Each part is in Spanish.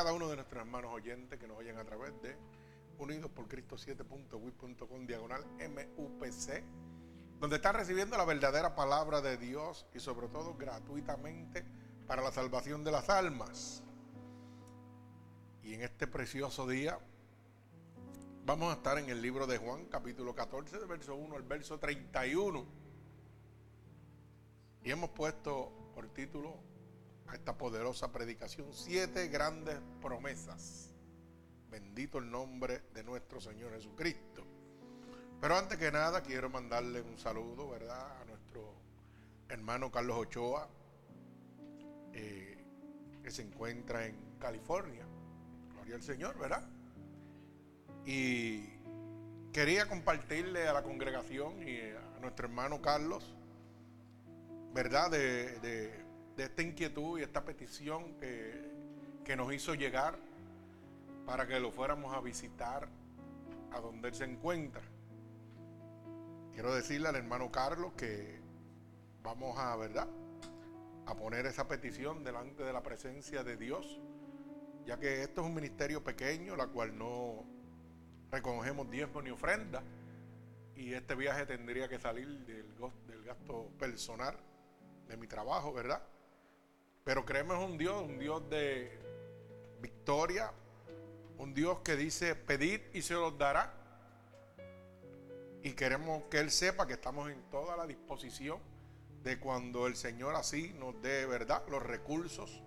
cada uno de nuestros hermanos oyentes que nos oyen a través de Unidos por Cristo 7.wit.com diagonal MUPC, donde están recibiendo la verdadera palabra de Dios y sobre todo gratuitamente para la salvación de las almas. Y en este precioso día vamos a estar en el libro de Juan, capítulo 14, del verso 1 al verso 31 y hemos puesto por título a esta poderosa predicación siete grandes promesas. Bendito el nombre de nuestro Señor Jesucristo. Pero antes que nada quiero mandarle un saludo, ¿verdad? A nuestro hermano Carlos Ochoa, eh, que se encuentra en California. Gloria al Señor, ¿verdad? Y quería compartirle a la congregación y a nuestro hermano Carlos ¿verdad? De, esta inquietud y esta petición que, que nos hizo llegar para que lo fuéramos a visitar a donde él se encuentra. Quiero decirle al hermano Carlos que vamos a, ¿verdad? A poner esa petición delante de la presencia de Dios, ya que esto es un ministerio pequeño, la cual no recogemos diezmo ni ofrenda, y este viaje tendría que salir del, del gasto personal de mi trabajo, ¿verdad? Pero creemos un Dios, un Dios de victoria, un Dios que dice pedid y se los dará. Y queremos que Él sepa que estamos en toda la disposición de cuando el Señor así nos dé, ¿verdad?, los recursos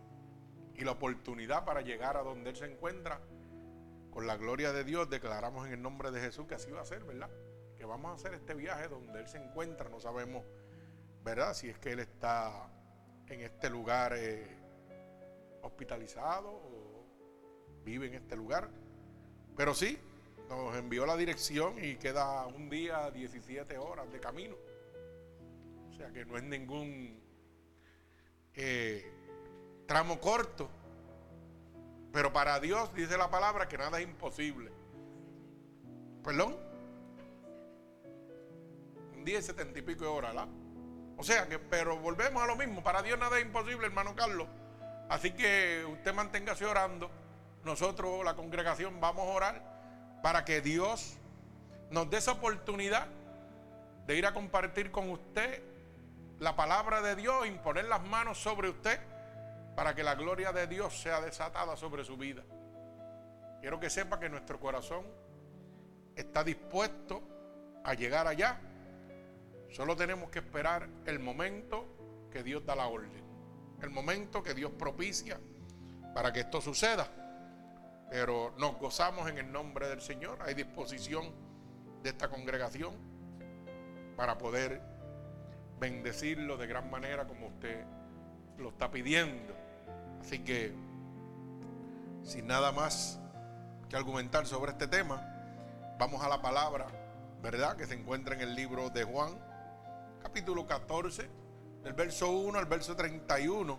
y la oportunidad para llegar a donde Él se encuentra. Con la gloria de Dios declaramos en el nombre de Jesús que así va a ser, ¿verdad? Que vamos a hacer este viaje donde Él se encuentra, no sabemos ¿verdad? Si es que él está en este lugar eh, hospitalizado o vive en este lugar. Pero sí, nos envió la dirección y queda un día 17 horas de camino. O sea que no es ningún eh, tramo corto. Pero para Dios dice la palabra que nada es imposible. Perdón. Un día y setenta y pico de horas, ¿verdad? O sea que, pero volvemos a lo mismo. Para Dios nada es imposible, hermano Carlos. Así que usted manténgase orando. Nosotros, la congregación, vamos a orar para que Dios nos dé esa oportunidad de ir a compartir con usted la palabra de Dios, imponer las manos sobre usted para que la gloria de Dios sea desatada sobre su vida. Quiero que sepa que nuestro corazón está dispuesto a llegar allá Solo tenemos que esperar el momento que Dios da la orden. El momento que Dios propicia para que esto suceda. Pero nos gozamos en el nombre del Señor. Hay disposición de esta congregación para poder bendecirlo de gran manera como usted lo está pidiendo. Así que, sin nada más que argumentar sobre este tema, vamos a la palabra, ¿verdad? Que se encuentra en el libro de Juan capítulo 14, del verso 1 al verso 31.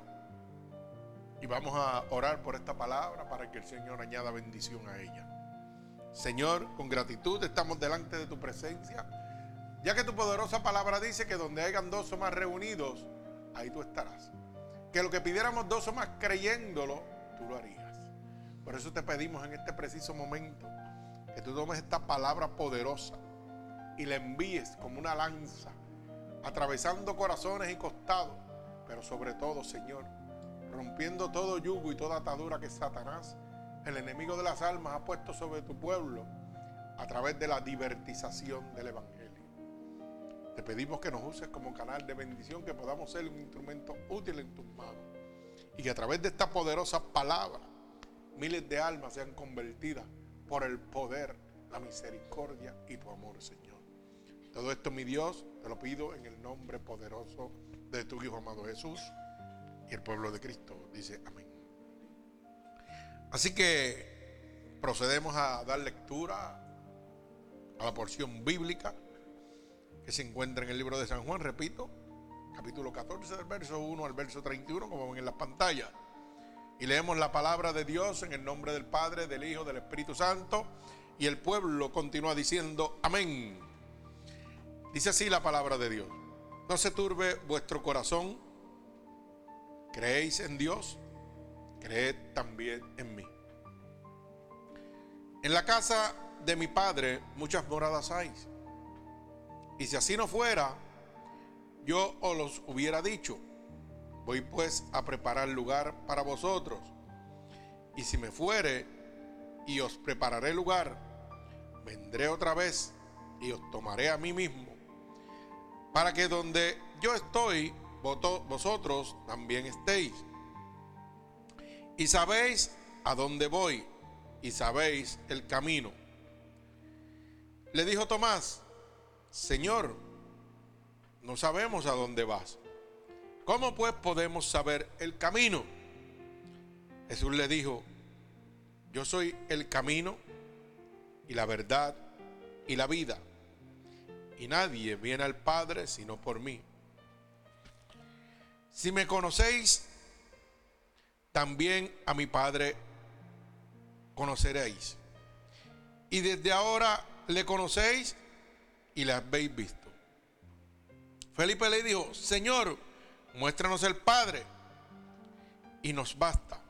Y vamos a orar por esta palabra para que el Señor añada bendición a ella. Señor, con gratitud estamos delante de tu presencia, ya que tu poderosa palabra dice que donde hayan dos o más reunidos, ahí tú estarás. Que lo que pidiéramos dos o más creyéndolo, tú lo harías. Por eso te pedimos en este preciso momento que tú tomes esta palabra poderosa y la envíes como una lanza atravesando corazones y costados, pero sobre todo, Señor, rompiendo todo yugo y toda atadura que Satanás, el enemigo de las almas, ha puesto sobre tu pueblo a través de la divertización del Evangelio. Te pedimos que nos uses como canal de bendición, que podamos ser un instrumento útil en tus manos y que a través de esta poderosa palabra miles de almas sean convertidas por el poder, la misericordia y tu amor, Señor. Todo esto, mi Dios, te lo pido en el nombre poderoso de tu Hijo amado Jesús y el pueblo de Cristo. Dice amén. Así que procedemos a dar lectura a la porción bíblica que se encuentra en el libro de San Juan, repito, capítulo 14 del verso 1 al verso 31, como ven en las pantallas. Y leemos la palabra de Dios en el nombre del Padre, del Hijo, del Espíritu Santo. Y el pueblo continúa diciendo, amén. Dice así la palabra de Dios. No se turbe vuestro corazón. creéis en Dios, creed también en mí. En la casa de mi Padre muchas moradas hay. Y si así no fuera, yo os los hubiera dicho. Voy pues a preparar lugar para vosotros. Y si me fuere y os prepararé lugar, vendré otra vez y os tomaré a mí mismo, para que donde yo estoy, vosotros también estéis. Y sabéis a dónde voy y sabéis el camino. Le dijo Tomás, Señor, no sabemos a dónde vas. ¿Cómo pues podemos saber el camino? Jesús le dijo, yo soy el camino y la verdad y la vida. Y nadie viene al Padre sino por mí. Si me conocéis, también a mi Padre conoceréis. Y desde ahora le conocéis y le habéis visto. Felipe le dijo, Señor, muéstranos el Padre y nos basta.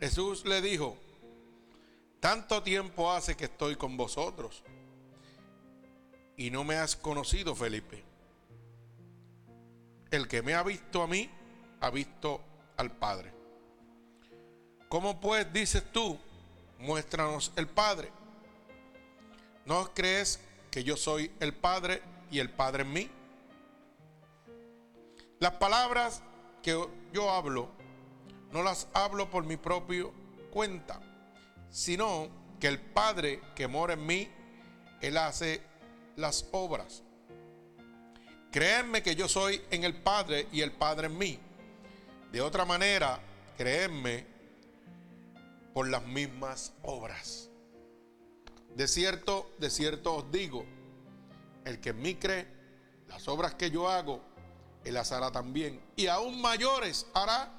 Jesús le dijo, tanto tiempo hace que estoy con vosotros y no me has conocido, Felipe. El que me ha visto a mí, ha visto al Padre. ¿Cómo pues dices tú, muéstranos el Padre? ¿No crees que yo soy el Padre y el Padre en mí? Las palabras que yo hablo, no las hablo por mi propio cuenta, sino que el Padre que mora en mí, Él hace las obras. Créanme que yo soy en el Padre y el Padre en mí. De otra manera, créenme por las mismas obras. De cierto, de cierto os digo, el que en mí cree, las obras que yo hago, él las hará también. Y aún mayores hará,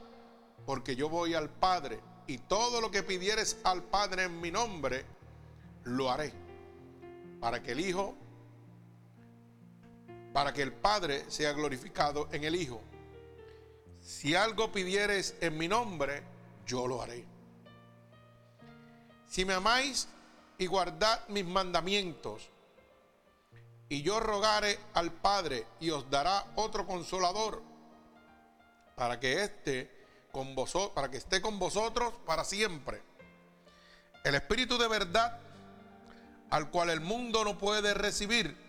porque yo voy al Padre. Y todo lo que pidieres al Padre en mi nombre, lo haré. Para que el Hijo, para que el Padre sea glorificado en el Hijo. Si algo pidieres en mi nombre, yo lo haré. Si me amáis y guardad mis mandamientos, y yo rogare al Padre y os dará otro consolador para que esté con vosotros, para que esté con vosotros para siempre. El Espíritu de verdad al cual el mundo no puede recibir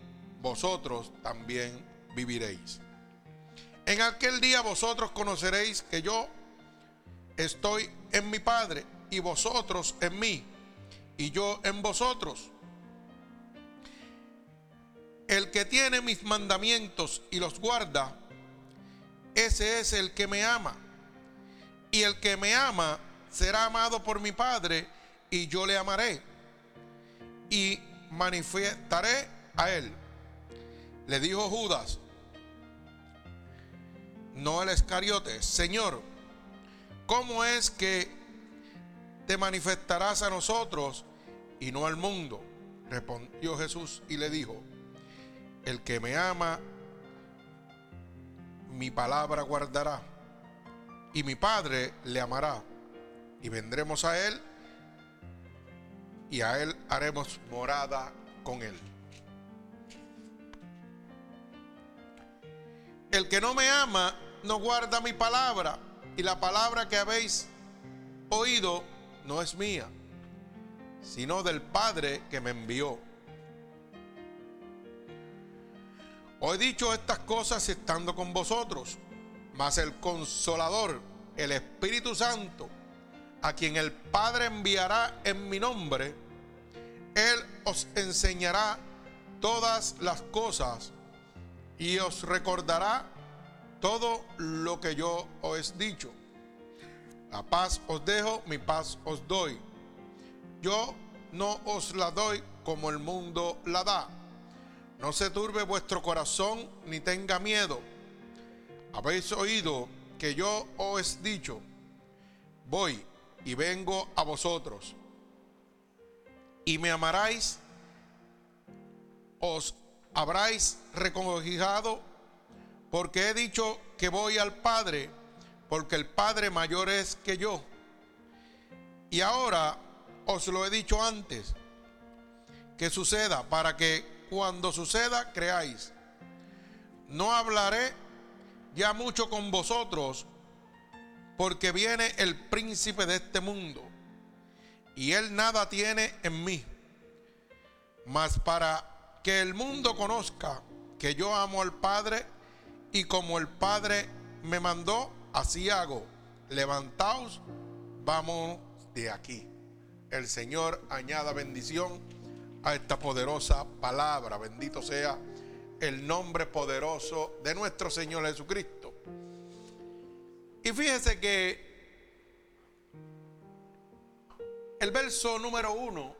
vosotros también viviréis. En aquel día vosotros conoceréis que yo estoy en mi Padre y vosotros en mí y yo en vosotros. El que tiene mis mandamientos y los guarda, ese es el que me ama. Y el que me ama será amado por mi Padre y yo le amaré y manifestaré a él. Le dijo Judas, no el Escariote, Señor, ¿cómo es que te manifestarás a nosotros y no al mundo? Respondió Jesús y le dijo, el que me ama, mi palabra guardará, y mi Padre le amará, y vendremos a Él, y a Él haremos morada con Él. El que no me ama, no guarda mi palabra, y la palabra que habéis oído no es mía, sino del Padre que me envió. Os he dicho estas cosas estando con vosotros, mas el consolador, el Espíritu Santo, a quien el Padre enviará en mi nombre, Él os enseñará todas las cosas y os recordará todo lo que yo os he dicho. La paz os dejo, mi paz os doy. Yo no os la doy como el mundo la da. No se turbe vuestro corazón ni tenga miedo. Habéis oído que yo os he dicho, voy y vengo a vosotros. Y me amaráis, os habráis regocijado porque he dicho que voy al Padre, porque el Padre mayor es que yo. Y ahora os lo he dicho antes, que suceda, para que cuando suceda creáis. No hablaré ya mucho con vosotros, porque viene el príncipe de este mundo, y él nada tiene en mí. Mas para que el mundo conozca que yo amo al Padre, y como el Padre me mandó, así hago. Levantaos, vamos de aquí. El Señor añada bendición a esta poderosa palabra. Bendito sea el nombre poderoso de nuestro Señor Jesucristo. Y fíjese que el verso número uno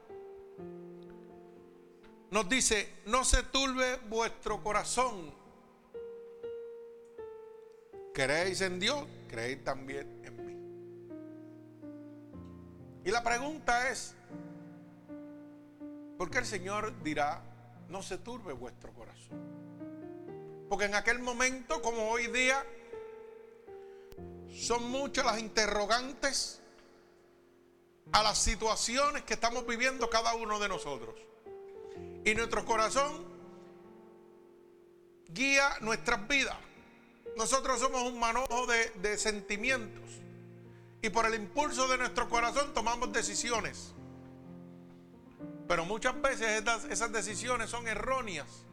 nos dice, no se turbe vuestro corazón ¿Creéis en Dios? Creéis también en mí. Y la pregunta es, ¿por qué el Señor dirá, no se turbe vuestro corazón? Porque en aquel momento, como hoy día, son muchas las interrogantes a las situaciones que estamos viviendo cada uno de nosotros. Y nuestro corazón guía nuestras vidas. Nosotros somos un manojo de, sentimientos. Y por el impulso de nuestro corazón tomamos decisiones. Pero muchas veces esas decisiones son erróneas.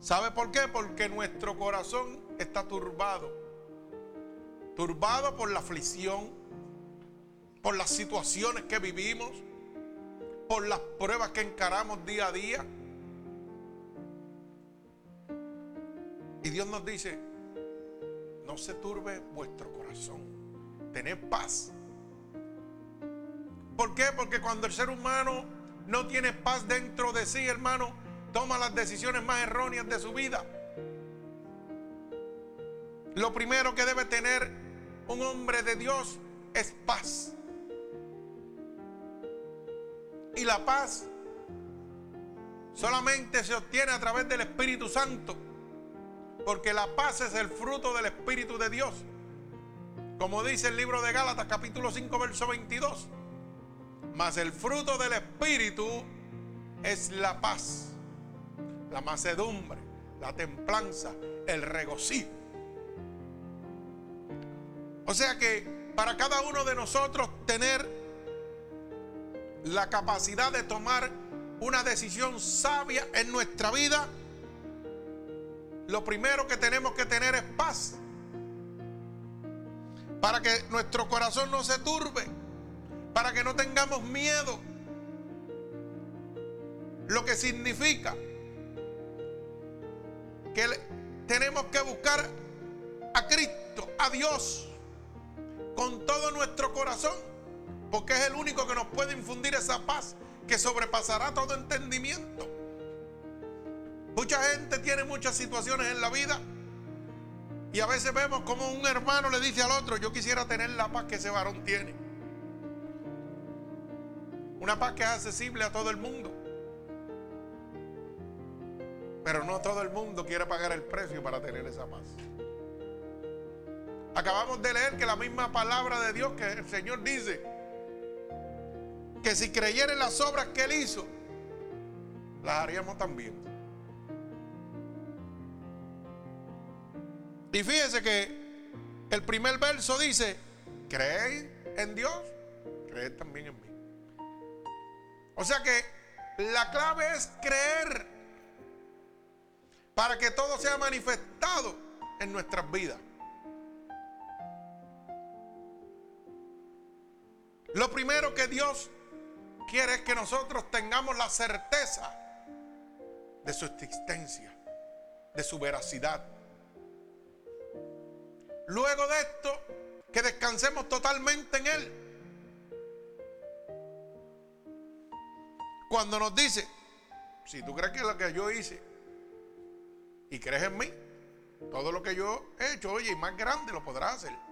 ¿Sabe por qué? Porque nuestro corazón está turbado. Turbado por la aflicción, por las situaciones que vivimos, por las pruebas que encaramos día a día. Y Dios nos dice, no se turbe vuestro corazón. Tened paz. ¿Por qué? Porque cuando el ser humano no tiene paz dentro de sí, hermano, toma las decisiones más erróneas de su vida. Lo primero que debe tener un hombre de Dios es paz. Y la paz solamente se obtiene a través del Espíritu Santo. Porque la paz es el fruto del Espíritu de Dios. Como dice el libro de Gálatas capítulo 5 verso 22. Mas el fruto del Espíritu es la paz, la macedumbre, la templanza, el regocijo. O sea que para cada uno de nosotros tener la capacidad de tomar una decisión sabia en nuestra vida, lo primero que tenemos que tener es paz. Para que nuestro corazón no se turbe. Para que no tengamos miedo. Lo que significa que tenemos que buscar a Cristo, a Dios, con todo nuestro corazón. Porque es el único que nos puede infundir esa paz que sobrepasará todo entendimiento. Mucha gente tiene muchas situaciones en la vida y a veces vemos como un hermano le dice al otro, yo quisiera tener la paz que ese varón tiene. Una paz que es accesible a todo el mundo. Pero no todo el mundo quiere pagar el precio para tener esa paz. Acabamos de leer que la misma palabra de Dios que el Señor dice, que si creyera en las obras que Él hizo, las haríamos también. Y fíjese que el primer verso dice, ¿creéis en Dios? Creed también en mí. O sea que la clave es creer para que todo sea manifestado en nuestras vidas. Lo primero que Dios quiere es que nosotros tengamos la certeza de su existencia, de su veracidad. luego de esto, que descansemos totalmente en Él. Cuando nos dice, si tú crees que lo que yo hice y crees en mí, todo lo que yo he hecho, oye, y más grande lo podrás hacer.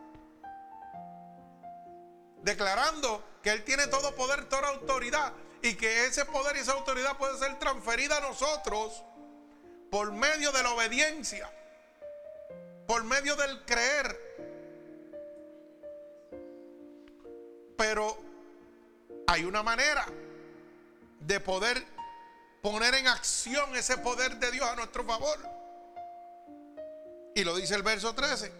Declarando que Él tiene todo poder, toda autoridad y que ese poder y esa autoridad puede ser transferida a nosotros por medio de la obediencia, por medio del creer. Pero hay una manera de poder poner en acción ese poder de Dios a nuestro favor. Y lo dice el verso 13.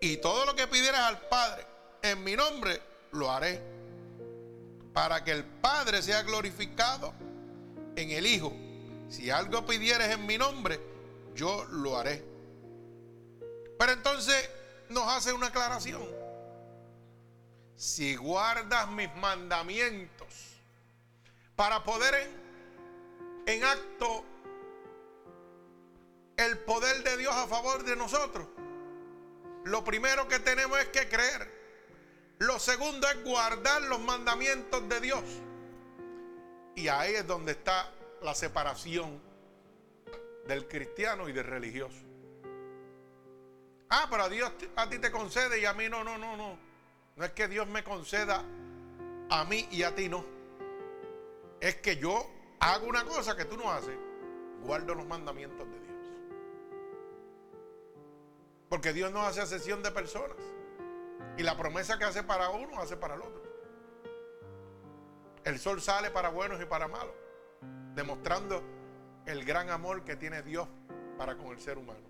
Y todo lo que pidieras al Padre en mi nombre, lo haré. Para que el Padre sea glorificado en el Hijo. Si algo pidieres en mi nombre, yo lo haré. Pero entonces nos hace una aclaración. Si guardas mis mandamientos para poder en, en acto el poder de Dios a favor de nosotros, lo primero que tenemos es que creer. Lo segundo es guardar los mandamientos de Dios. Y ahí es donde está la separación del cristiano y del religioso. Ah, pero a Dios a ti te concede y a mí no, no, no, no. No es que Dios me conceda a mí y a ti no. Es que yo hago una cosa que tú no haces. Guardo los mandamientos de Dios. Porque Dios no hace sesión de personas. Y la promesa que hace para uno, hace para el otro. El sol sale para buenos y para malos demostrando el gran amor que tiene Dios para con el ser humano.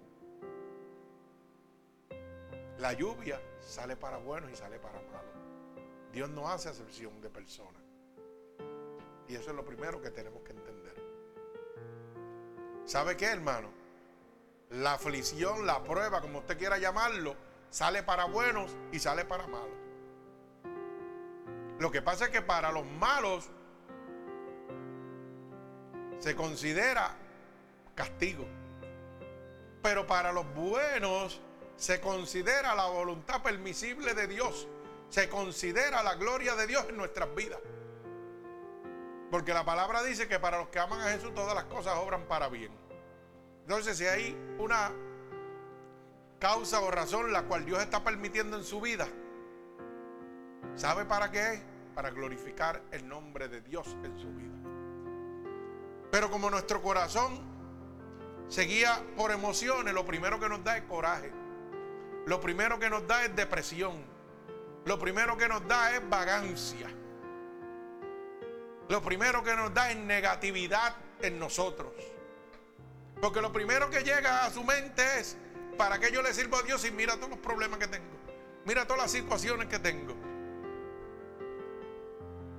La lluvia sale para buenos y sale para malos. Dios no hace acepción de personas. Y eso es lo primero que tenemos que entender. ¿Sabe qué, hermano? La aflicción, la prueba, como usted quiera llamarlo, sale para buenos y sale para malos. Lo que pasa es que para los malos se considera castigo. Pero para los buenos se considera la voluntad permisible de Dios. Se considera la gloria de Dios en nuestras vidas. Porque la palabra dice que para los que aman a Jesús todas las cosas obran para bien. Entonces si hay una causa o razón la cual Dios está permitiendo en su vida, ¿sabe para qué? Para glorificar el nombre de Dios en su vida. Pero como nuestro corazón se guía por emociones, lo primero que nos da es coraje. Lo primero que nos da es depresión. Lo primero que nos da es vagancia. Lo primero que nos da es negatividad en nosotros. Porque lo primero que llega a su mente es, ¿para qué yo le sirvo a Dios y mira todos los problemas que tengo? Mira todas las situaciones que tengo.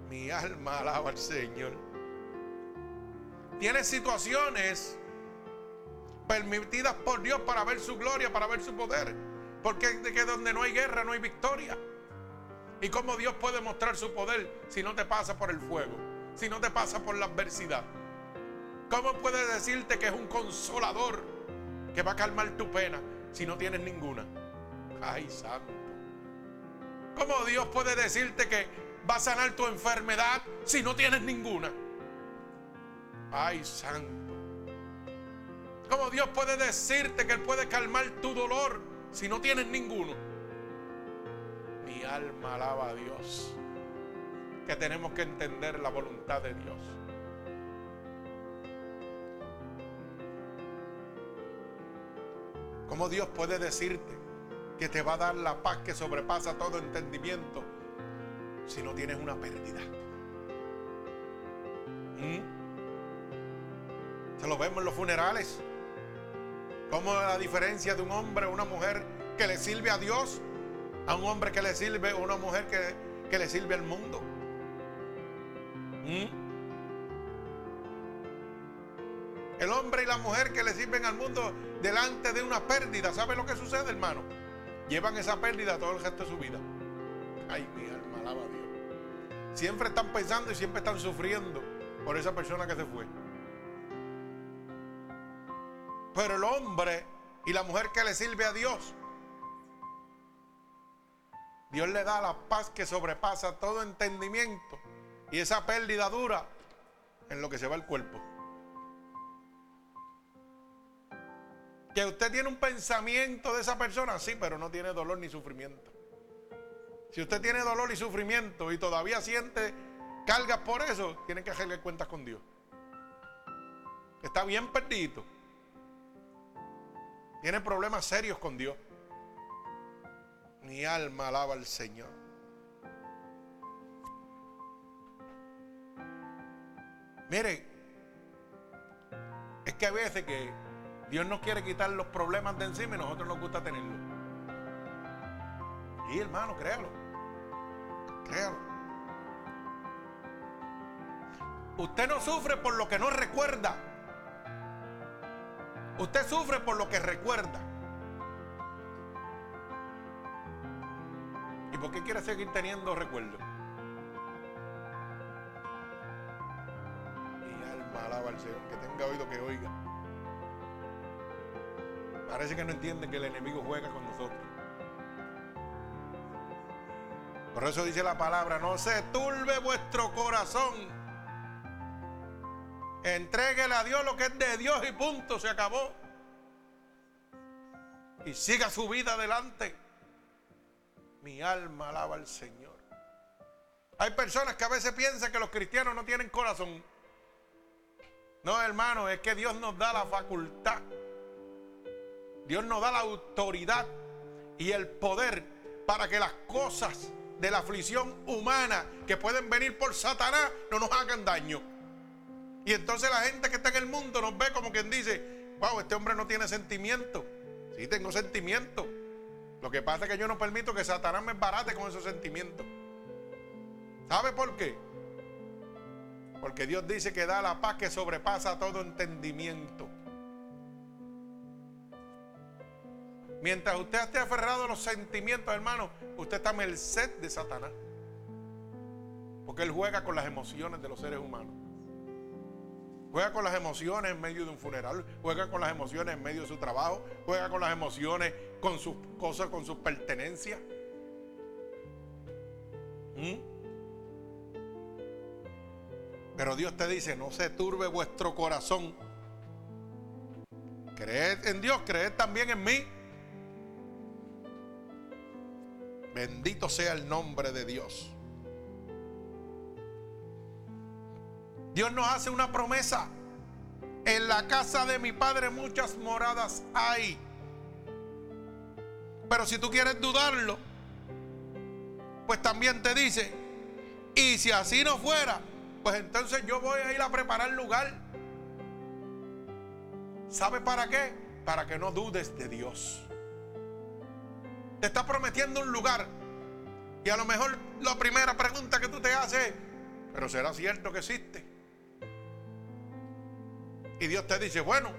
Mi alma alaba al Señor. Tiene situaciones permitidas por Dios para ver su gloria, para ver su poder. Porque de que donde no hay guerra no hay victoria. ¿Y cómo Dios puede mostrar su poder si no te pasa por el fuego? Si no te pasa por la adversidad. ¿Cómo puede decirte que es un consolador que va a calmar tu pena si no tienes ninguna? Ay, santo. ¿Cómo Dios puede decirte que va a sanar tu enfermedad si no tienes ninguna? Ay, santo. ¿Cómo Dios puede decirte que Él puede calmar tu dolor si no tienes ninguno? Mi alma alaba a Dios. Que tenemos que entender la voluntad de Dios. ¿Cómo Dios puede decirte que te va a dar la paz que sobrepasa todo entendimiento si no tienes una pérdida? ¿Mm? lo vemos en los funerales. Como la diferencia de un hombre o una mujer que le sirve a Dios a un hombre que le sirve o una mujer que, le sirve al mundo. ¿Mm? El hombre y la mujer que le sirven al mundo delante de una pérdida. ¿Sabe lo que sucede, hermano? Llevan esa pérdida todo el resto de su vida. Ay, mi alma, alaba a Dios. Siempre están pensando y siempre están sufriendo por esa persona que se fue. Pero el hombre y la mujer que le sirve a Dios, Dios le da la paz que sobrepasa todo entendimiento. Y esa pérdida dura en lo que se va el cuerpo. Que usted tiene un pensamiento de esa persona, sí, pero no tiene dolor ni sufrimiento. Si usted tiene dolor y sufrimiento y todavía siente cargas por eso, tiene que hacerle cuentas con Dios. Está bien perdido. Tiene problemas serios con Dios. Mi alma alaba al Señor. Mire, es que a veces que Dios nos quiere quitar los problemas de encima y nosotros nos gusta tenerlos. Y hermano, créalo. Créalo. Usted no sufre por lo que no recuerda. Usted sufre por lo que recuerda. ¿Y por qué quiere seguir teniendo recuerdos? Mi alma alaba al Señor, que tenga oído que oiga. Parece que no entiende que el enemigo juega con nosotros. Por eso dice la palabra, no se turbe vuestro corazón Entréguele a Dios lo que es de Dios y punto, se acabó. Y siga su vida adelante. Mi alma alaba al Señor. Hay personas que a veces piensan que los cristianos no tienen corazón. No, hermano, es que Dios nos da la facultad. Dios nos da la autoridad y el poder para que las cosas de la aflicción humana que pueden venir por Satanás no nos hagan daño. Y entonces la gente que está en el mundo nos ve como quien dice, wow, este hombre no tiene sentimiento. Sí, tengo sentimiento. Lo que pasa es que yo no permito que Satanás me barate con esos sentimientos. ¿Sabe por qué? Porque Dios dice que da la paz que sobrepasa todo entendimiento. Mientras usted esté aferrado a los sentimientos, hermano, usted está a merced de Satanás. Porque él juega con las emociones de los seres humanos. Juega con las emociones en medio de un funeral, juega con las emociones en medio de su trabajo, juega con las emociones con sus cosas, con sus pertenencias. ¿Mm? Pero Dios te dice, no se turbe vuestro corazón. Creed en Dios, creed también en mí. Bendito sea el nombre de Dios. Dios nos hace una promesa. En la casa de mi padre muchas moradas hay. Pero si tú quieres dudarlo, pues también te dice, y si así no fuera, pues entonces yo voy a ir a preparar lugar. ¿Sabe para qué? Para que no dudes de Dios. Te está prometiendo un lugar. Y a lo mejor la primera pregunta que tú te haces es, ¿pero será cierto que existe? Y Dios te dice, bueno,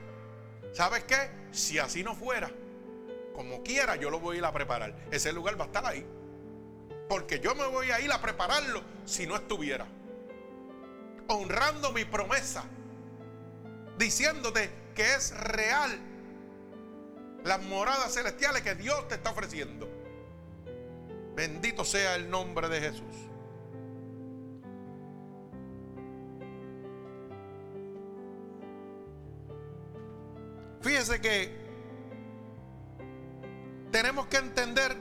¿sabes qué? Si así no fuera, como quiera, yo lo voy a ir a preparar. Ese lugar va a estar ahí. Porque yo me voy a ir a prepararlo si no estuviera. Honrando mi promesa. Diciéndote que es real las moradas celestiales que Dios te está ofreciendo. Bendito sea el nombre de Jesús. Fíjese que tenemos que entender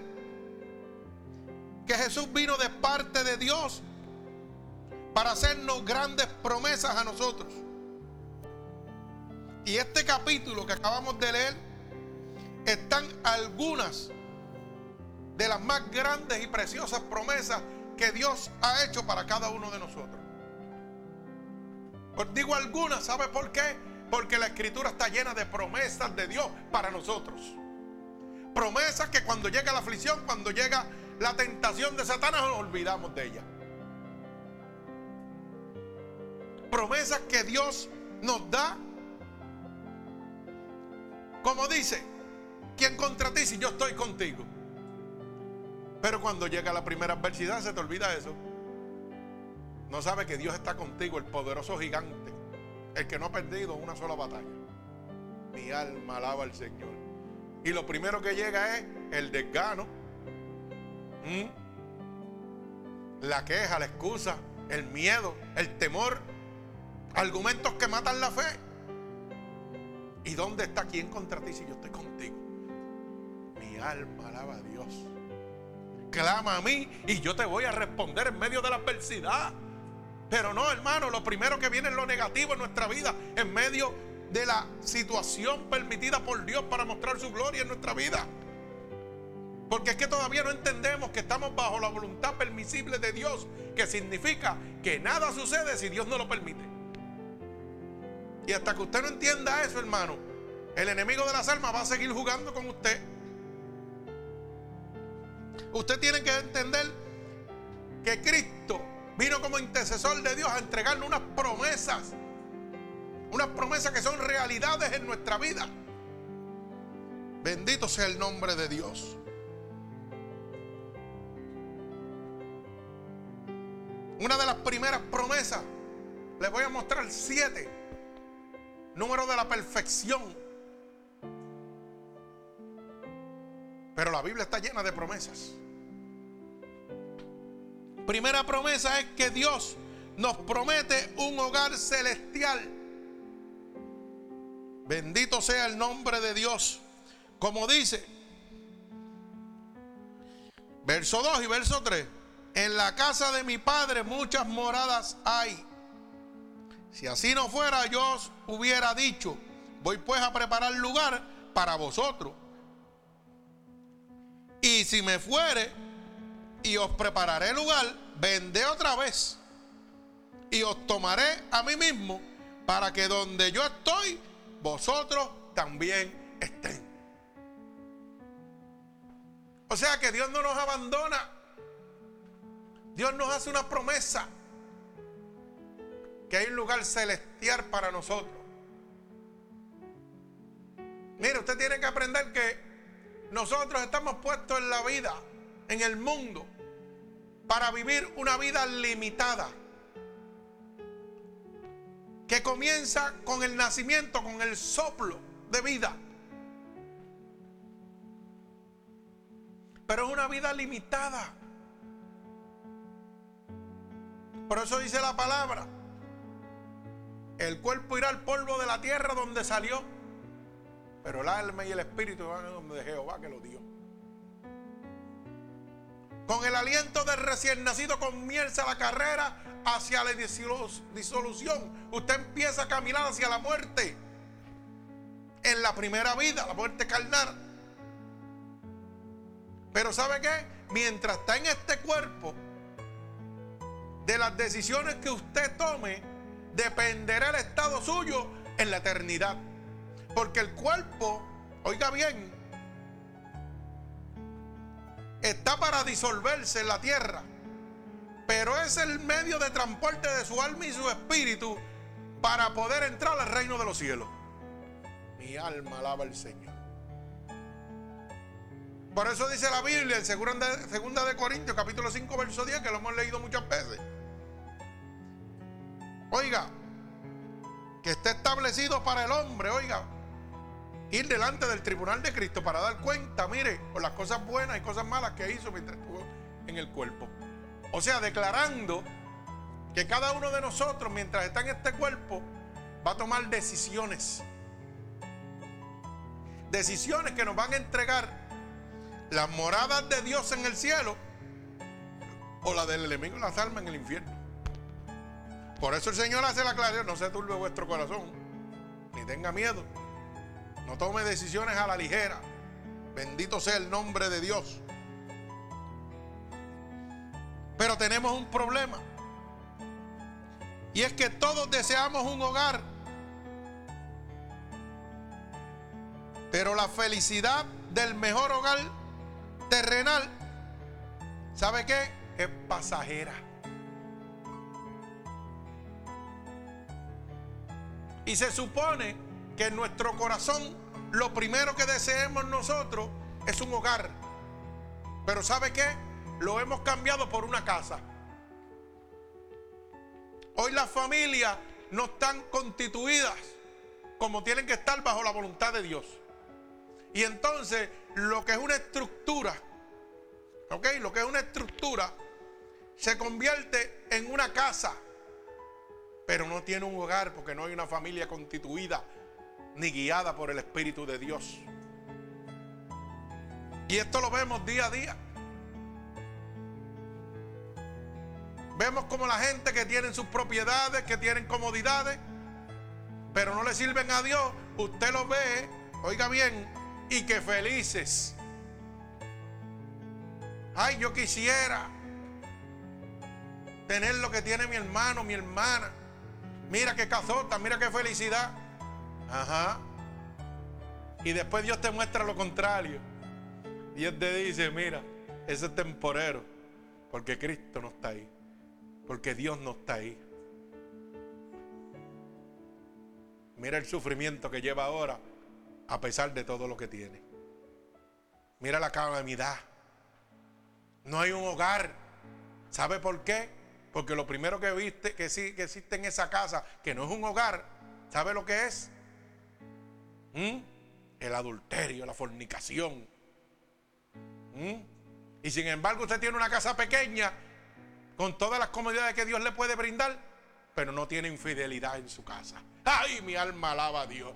que Jesús vino de parte de Dios para hacernos grandes promesas a nosotros. Y este capítulo que acabamos de leer están algunas de las más grandes y preciosas promesas que Dios ha hecho para cada uno de nosotros. Os digo algunas, ¿sabe por qué? Porque la escritura está llena de promesas de Dios para nosotros. Promesas que cuando llega la aflicción, cuando llega la tentación de Satanás, nos olvidamos de ella. Promesas que Dios nos da. Como dice, ¿quién contra ti si yo estoy contigo? Pero cuando llega la primera adversidad se te olvida eso. No sabe que Dios está contigo, el poderoso gigante el que no ha perdido una sola batalla. Mi alma alaba al Señor. Y lo primero que llega es el desgano, la queja, la excusa, el miedo, el temor, argumentos que matan la fe. ¿Y dónde está quién contra ti si yo estoy contigo? Alma alaba a Dios. Clama a mí y yo te voy a responder en medio de la adversidad. Pero no, hermano, lo primero que viene es lo negativo en nuestra vida, en medio de la situación permitida por Dios para mostrar su gloria en nuestra vida. Porque es que todavía no entendemos que estamos bajo la voluntad permisible de Dios, que significa que nada sucede si Dios no lo permite. Y hasta que usted no entienda eso, hermano, el enemigo de las almas va a seguir jugando con usted. Usted tiene que entender que Cristo vino como intercesor de Dios a entregarnos unas promesas. Unas promesas que son realidades en nuestra vida. Bendito sea el nombre de Dios. Una de las primeras promesas, les voy a mostrar siete. Número de la perfección. Pero la Biblia está llena de promesas. Primera promesa es que Dios nos promete un hogar celestial. Bendito sea el nombre de Dios. Como dice, verso 2 y verso 3. En la casa de mi padre muchas moradas hay. Si así no fuera, yo os hubiera dicho, voy pues a preparar lugar para vosotros. Y si me fuere y os prepararé lugar, vendré otra vez y os tomaré a mí mismo para que donde yo estoy, vosotros también estén. O sea que Dios no nos abandona. Dios nos hace una promesa que hay un lugar celestial para nosotros. Mire, usted tiene que aprender que nosotros estamos puestos en la vida, en el mundo, para vivir una vida limitada. Que comienza con el nacimiento, con el soplo de vida. Pero es una vida limitada. Por eso dice la palabra. El cuerpo irá al polvo de la tierra donde salió. Pero el alma y el espíritu van donde Jehová que lo dio. Con el aliento del recién nacido comienza la carrera hacia la disolución. Usted empieza a caminar hacia la muerte. En la primera vida, la muerte carnal. Pero ¿sabe qué? Mientras está en este cuerpo, de las decisiones que usted tome dependerá el estado suyo en la eternidad. Porque el cuerpo, oiga bien, está para disolverse en la tierra. Pero es el medio de transporte de su alma y su espíritu para poder entrar al reino de los cielos. Mi alma alaba al Señor. Por eso dice la Biblia en segunda de Corintios capítulo 5 verso 10 que lo hemos leído muchas veces. Oiga, que esté establecido para el hombre, oiga, ir delante del tribunal de Cristo para dar cuenta, mire, por las cosas buenas y cosas malas que hizo mientras estuvo en el cuerpo. O sea, declarando que cada uno de nosotros, mientras está en este cuerpo, va a tomar decisiones. Decisiones que nos van a entregar las moradas de Dios en el cielo o la del enemigo en las almas en el infierno. Por eso el Señor hace la aclaración, no se turbe vuestro corazón, ni tenga miedo. No tome decisiones a la ligera. Bendito sea el nombre de Dios. Pero tenemos un problema. Y es que todos deseamos un hogar. Pero la felicidad del mejor hogar terrenal, ¿sabe qué? Es pasajera. Y se supone que en nuestro corazón lo primero que deseemos nosotros es un hogar. Pero ¿sabe qué? Lo hemos cambiado por una casa. Hoy las familias no están constituidas como tienen que estar bajo la voluntad de Dios. Y entonces lo que es una estructura, ¿ok? Lo que es una estructura se convierte en una casa, pero no tiene un hogar porque no hay una familia constituida ni guiada por el Espíritu de Dios. Y esto lo vemos día a día. Vemos como la gente que tiene sus propiedades, que tienen comodidades, pero no le sirven a Dios, usted lo ve, oiga bien, y que felices. Ay, yo quisiera tener lo que tiene mi hermano, mi hermana. Mira qué cazota, mira qué felicidad. Ajá. Y después Dios te muestra lo contrario. Él te dice, mira, ese es temporero, porque Cristo no está ahí, porque Dios no está ahí. Mira el sufrimiento que lleva ahora a pesar de todo lo que tiene. Mira la calamidad. No hay un hogar. ¿Sabe por qué? Porque lo primero que viste que sí que existe en esa casa, que no es un hogar, ¿sabe lo que es? ¿Mm? El adulterio, la fornicación. ¿Mm? Y sin embargo usted tiene una casa pequeña con todas las comodidades que Dios le puede brindar, pero no tiene infidelidad en su casa. Ay, mi alma alaba a Dios.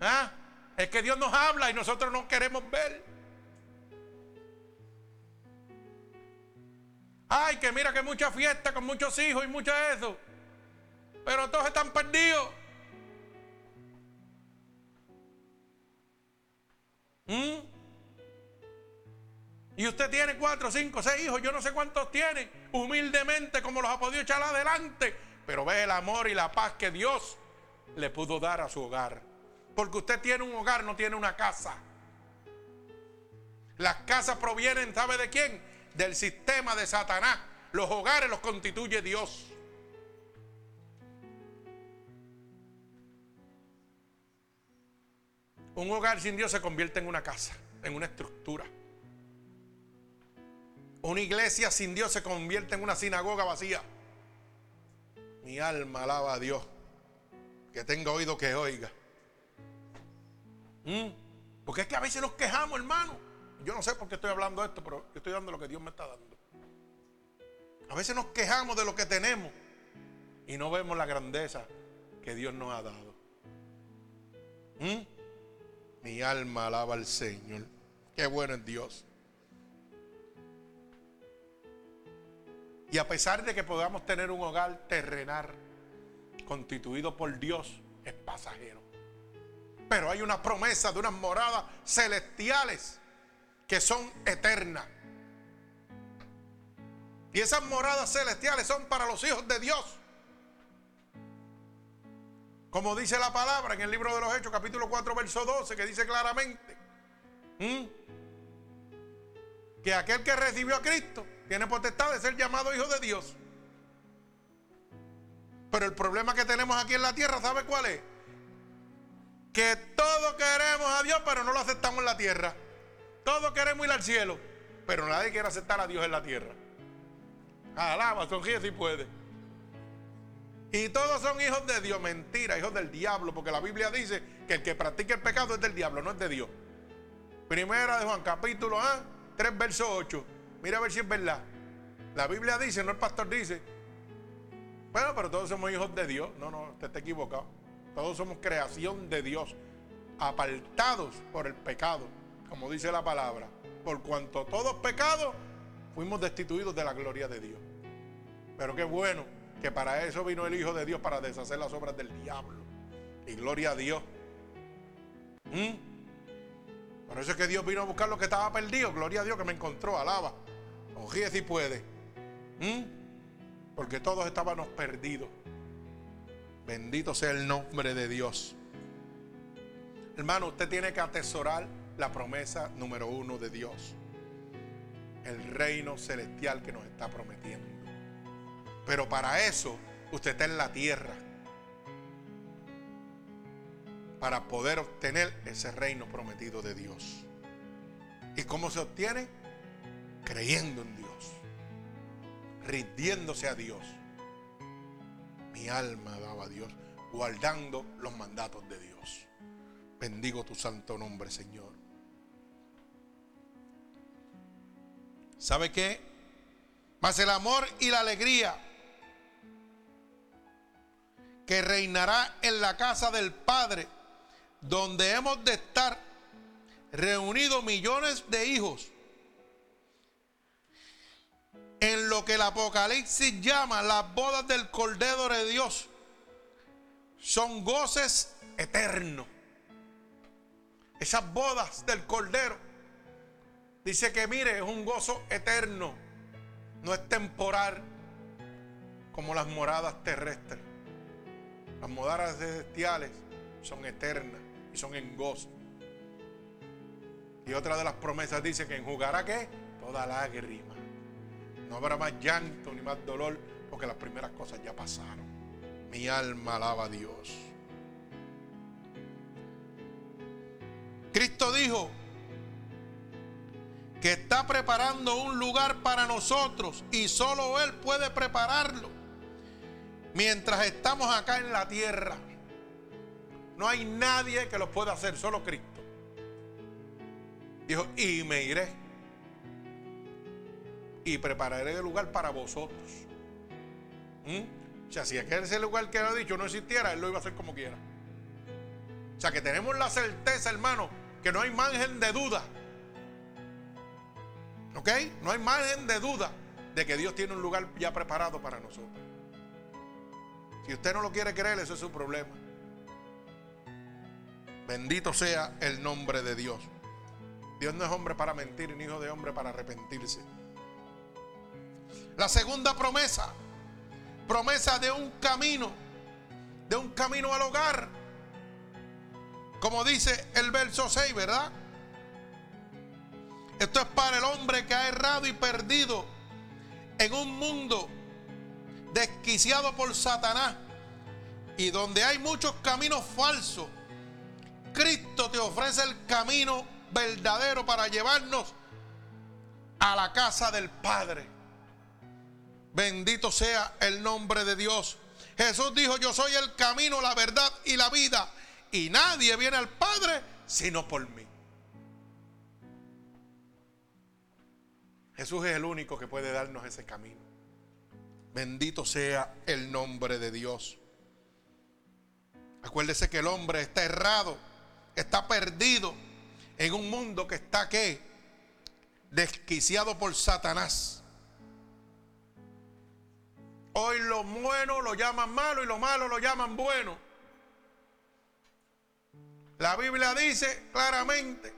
¿Ah? Es que Dios nos habla y nosotros no queremos ver. Ay, que mira que mucha fiesta con muchos hijos y mucho eso. Pero todos están perdidos. ¿Mm? Y usted tiene cuatro, cinco, seis hijos, yo no sé cuántos tiene, humildemente como los ha podido echar adelante, pero ve el amor y la paz que Dios le pudo dar a su hogar. Porque usted tiene un hogar, no tiene una casa. Las casas provienen, ¿sabe de quién? Del sistema de Satanás. Los hogares los constituye Dios. Un hogar sin Dios se convierte en una casa, en una estructura. Una iglesia sin Dios se convierte en una sinagoga vacía. Mi alma alaba a Dios. Que tenga oído que oiga. ¿Mm? Porque es que a veces nos quejamos, hermano. Yo no sé por qué estoy hablando esto, pero yo estoy dando lo que Dios me está dando. A veces nos quejamos de lo que tenemos y no vemos la grandeza que Dios nos ha dado. ¿Mm? Mi alma alaba al Señor. Qué bueno es Dios. Y a pesar de que podamos tener un hogar terrenal constituido por Dios, es pasajero. Pero hay una promesa de unas moradas celestiales que son eternas. Y esas moradas celestiales son para los hijos de Dios. Como dice la palabra en el libro de los Hechos, capítulo 4, verso 12, que dice claramente que aquel que recibió a Cristo tiene potestad de ser llamado hijo de Dios. Pero el problema que tenemos aquí en la tierra, ¿sabe cuál es? que todos queremos a Dios, pero no lo aceptamos en la tierra. Todos queremos ir al cielo, pero nadie quiere aceptar a Dios en la tierra. Alaba, sonríe si puede. Y todos son hijos de Dios, mentira, hijos del diablo, porque la Biblia dice que el que practica el pecado es del diablo, no es de Dios. Primera de Juan, capítulo A, 3, verso 8. Mira a ver si es verdad. La Biblia dice, no el pastor dice. Bueno, pero todos somos hijos de Dios. No, no, usted está equivocado. Todos somos creación de Dios, apartados por el pecado, como dice la palabra. Por cuanto todos pecados, fuimos destituidos de la gloria de Dios. Pero qué bueno que para eso vino el Hijo de Dios, para deshacer las obras del diablo. Y gloria a Dios. ¿Mm? Por eso es que Dios vino a buscar lo que estaba perdido. Gloria a Dios que me encontró. Alaba. Ojía si puede. ¿Mm? Porque todos estábamos perdidos. Bendito sea el nombre de Dios. Hermano, usted tiene que atesorar la promesa número uno de Dios. El reino celestial que nos está prometiendo. Pero para eso, usted está en la tierra. Para poder obtener ese reino prometido de Dios. ¿Y cómo se obtiene? Creyendo en Dios. Rindiéndose a Dios mi alma daba a Dios, guardando los mandatos de Dios. Bendigo tu santo nombre, Señor. ¿Sabe qué? Más el amor y la alegría que reinará en la casa del Padre, donde hemos de estar reunidos millones de hijos, en lo que el Apocalipsis llama las bodas del Cordero de Dios, son goces eternos. Esas bodas del Cordero, dice que mire, es un gozo eterno, no es temporal como las moradas terrestres. Las moradas celestiales son eternas y son en gozo. Y otra de las promesas dice que enjugará qué? Toda lágrima. No habrá más llanto ni más dolor porque las primeras cosas ya pasaron. Mi alma alaba a Dios. Cristo dijo que está preparando un lugar para nosotros y solo Él puede prepararlo. Mientras estamos acá en la tierra, no hay nadie que lo pueda hacer, solo Cristo. Dijo, y me iré. Y prepararé el lugar para vosotros. ¿Mm? O sea, si ese lugar que ha dicho no existiera, Él lo iba a hacer como quiera. O sea, que tenemos la certeza, hermano, que no hay margen de duda. ¿Ok? No hay margen de duda de que Dios tiene un lugar ya preparado para nosotros. Si usted no lo quiere creer, eso es su problema. Bendito sea el nombre de Dios. Dios no es hombre para mentir, ni hijo de hombre para arrepentirse. La segunda promesa, promesa de un camino, de un camino al hogar. Como dice el verso 6, ¿verdad? Esto es para el hombre que ha errado y perdido en un mundo desquiciado por Satanás y donde hay muchos caminos falsos. Cristo te ofrece el camino verdadero para llevarnos a la casa del Padre. Bendito sea el nombre de Dios. Jesús dijo, yo soy el camino, la verdad y la vida. Y nadie viene al Padre sino por mí. Jesús es el único que puede darnos ese camino. Bendito sea el nombre de Dios. Acuérdese que el hombre está errado, está perdido en un mundo que está ¿qué? desquiciado por Satanás. Hoy lo bueno lo llaman malo y lo malo lo llaman bueno. La Biblia dice claramente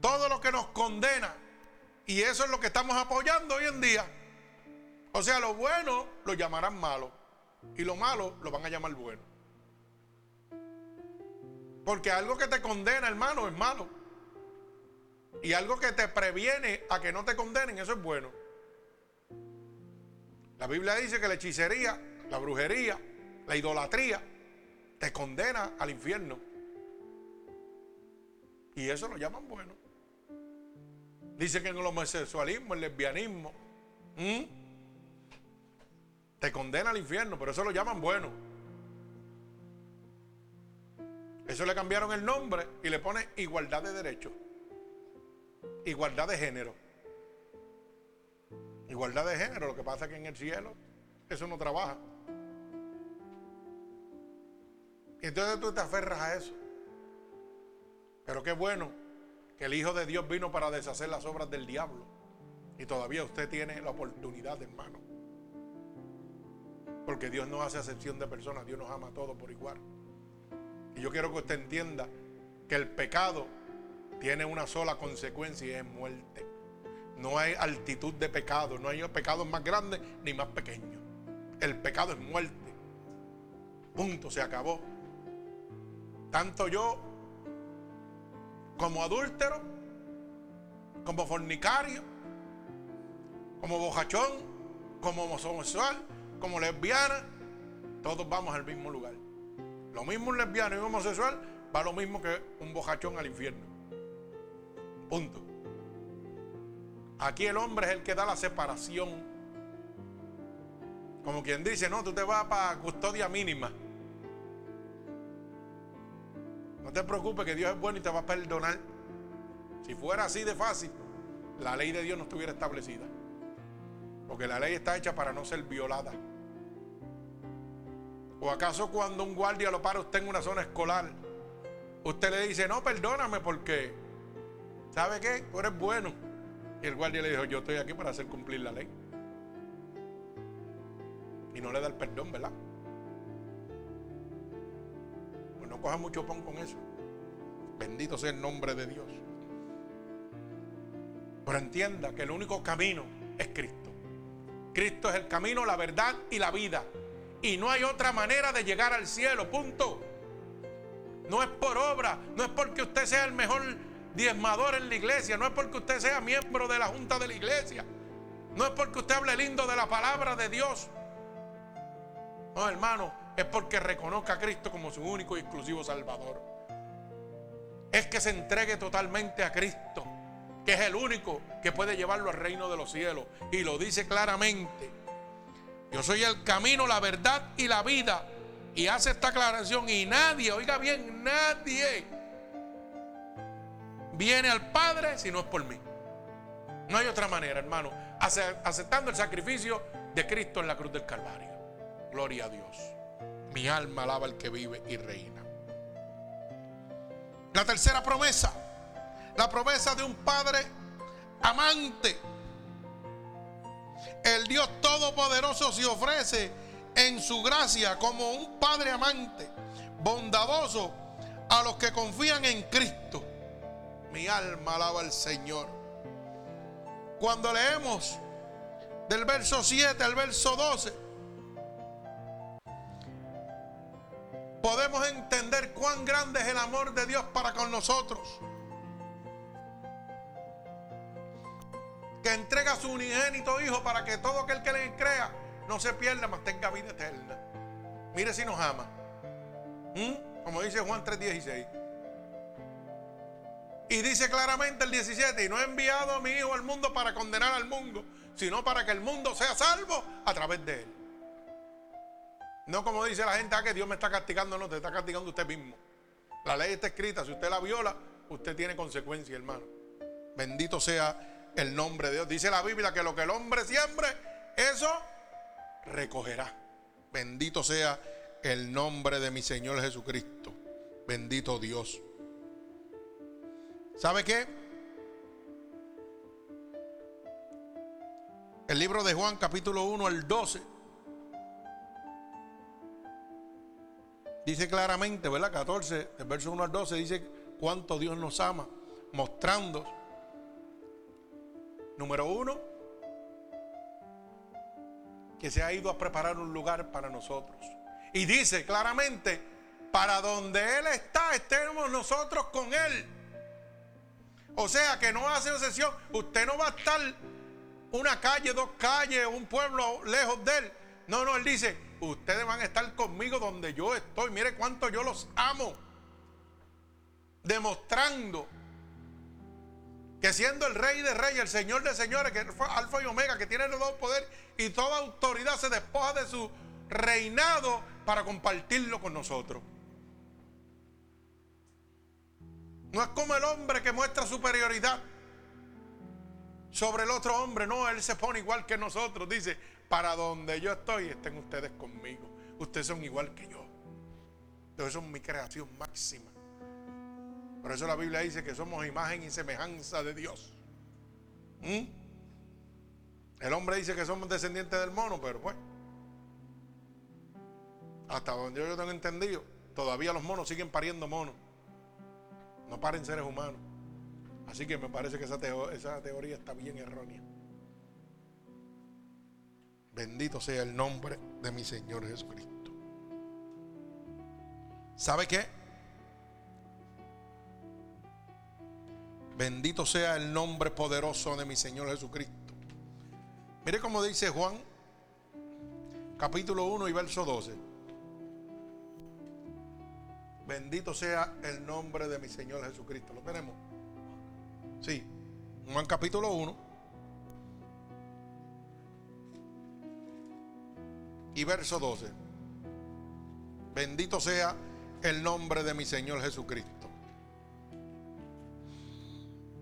todo lo que nos condena. Y eso es lo que estamos apoyando hoy en día. O sea, lo bueno lo llamarán malo. Y lo malo lo van a llamar bueno. Porque algo que te condena, hermano, es malo. Y algo que te previene a que no te condenen, eso es bueno. La Biblia dice que la hechicería, la brujería, la idolatría, te condena al infierno. Y eso lo llaman bueno. Dice que en el homosexualismo, el lesbianismo, te condena al infierno, pero eso lo llaman bueno. Eso le cambiaron el nombre y le pone igualdad de derechos. Igualdad de género. Igualdad de género. Lo que pasa es que en el cielo eso no trabaja. Y entonces tú te aferras a eso. Pero qué bueno que el Hijo de Dios vino para deshacer las obras del diablo. Y todavía usted tiene la oportunidad, hermano. Porque Dios no hace acepción de personas, Dios nos ama a todos por igual. Y yo quiero que usted entienda que el pecado tiene una sola consecuencia y es muerte. No hay altitud de pecado, no hay pecados más grandes ni más pequeños. El pecado es muerte. Punto, se acabó. Tanto yo como adúltero, como fornicario, como bojachón, como homosexual, como lesbiana, todos vamos al mismo lugar. Lo mismo un lesbiano y un homosexual va lo mismo que un bojachón al infierno. Punto. Aquí el hombre es el que da la separación. Como quien dice, no, tú te vas para custodia mínima. No te preocupes que Dios es bueno y te va a perdonar. Si fuera así de fácil, la ley de Dios no estuviera establecida. Porque la ley está hecha para no ser violada. ¿O acaso cuando un guardia lo para usted en una zona escolar, usted le dice, no, perdóname porque, ¿sabe qué? Tú eres bueno. Y el guardia le dijo, yo estoy aquí para hacer cumplir la ley. Y no le da el perdón, ¿verdad? Pues no coja mucho pon con eso. Bendito sea el nombre de Dios. Pero entienda que el único camino es Cristo. Cristo es el camino, la verdad y la vida. Y no hay otra manera de llegar al cielo, punto. No es por obra, no es porque usted sea el mejor diezmador en la iglesia, no es porque usted sea miembro de la junta de la iglesia, no es porque usted hable lindo de la palabra de Dios. No, hermano, es porque reconozca a Cristo como su único y exclusivo Salvador. Es que se entregue totalmente a Cristo que es el único que puede llevarlo al reino de los cielos. Y lo dice claramente. Yo soy el camino, la verdad y la vida. Y hace esta aclaración y nadie, oiga bien, nadie viene al Padre si no es por mí. No hay otra manera, hermano. Aceptando el sacrificio de Cristo en la cruz del Calvario. Gloria a Dios. Mi alma alaba al que vive y reina. La tercera promesa la promesa de un padre amante. El Dios Todopoderoso se ofrece en su gracia como un padre amante, bondadoso a los que confían en Cristo. Mi alma alaba al Señor. Cuando leemos del verso 7 al verso 12, podemos entender cuán grande es el amor de Dios para con nosotros. Que entrega a su unigénito Hijo para que todo aquel que le crea no se pierda, mas tenga vida eterna. Mire si nos ama. ¿Mm? Como dice Juan 3:16. Y dice claramente el 17, y no he enviado a mi Hijo al mundo para condenar al mundo, sino para que el mundo sea salvo a través de él. No como dice la gente, ah, que Dios me está castigando, no, te está castigando usted mismo. La ley está escrita, si usted la viola, usted tiene consecuencias, hermano. Bendito sea el nombre de Dios. Dice la Biblia que lo que el hombre siembre, eso recogerá. Bendito sea el nombre de mi Señor Jesucristo. Bendito Dios. ¿Sabe qué? El libro de Juan capítulo 1 al 12. Dice claramente, ¿verdad? 14, el verso 1 al 12 dice cuánto Dios nos ama, mostrando Número uno, que se ha ido a preparar un lugar para nosotros. Y dice claramente, para donde Él está, estemos nosotros con Él. O sea que no hace excepción. Usted no va a estar una calle, dos calles, un pueblo lejos de Él. No, no, Él dice, ustedes van a estar conmigo donde yo estoy. Mire cuánto yo los amo. Demostrando que siendo el rey de reyes, el señor de señores, que alfa y omega, que tiene todo poder y toda autoridad, se despoja de su reinado para compartirlo con nosotros. No es como el hombre que muestra superioridad sobre el otro hombre. No, él se pone igual que nosotros. Dice, para donde yo estoy, estén ustedes conmigo. Ustedes son igual que yo. Entonces son mi creación máxima. Por eso la Biblia dice que somos imagen y semejanza de Dios. ¿Mm? El hombre dice que somos descendientes del mono, pero pues, hasta donde yo tengo entendido, todavía los monos siguen pariendo monos. No paren seres humanos. Así que me parece que esa, esa teoría está bien errónea. Bendito sea el nombre de mi Señor Jesucristo. ¿Sabe qué? Bendito sea el nombre poderoso de mi Señor Jesucristo. Mire cómo dice Juan, capítulo 1 y verso 12. Bendito sea el nombre de mi Señor Jesucristo. ¿Lo tenemos? Sí. Juan capítulo 1. Y verso 12. Bendito sea el nombre de mi Señor Jesucristo.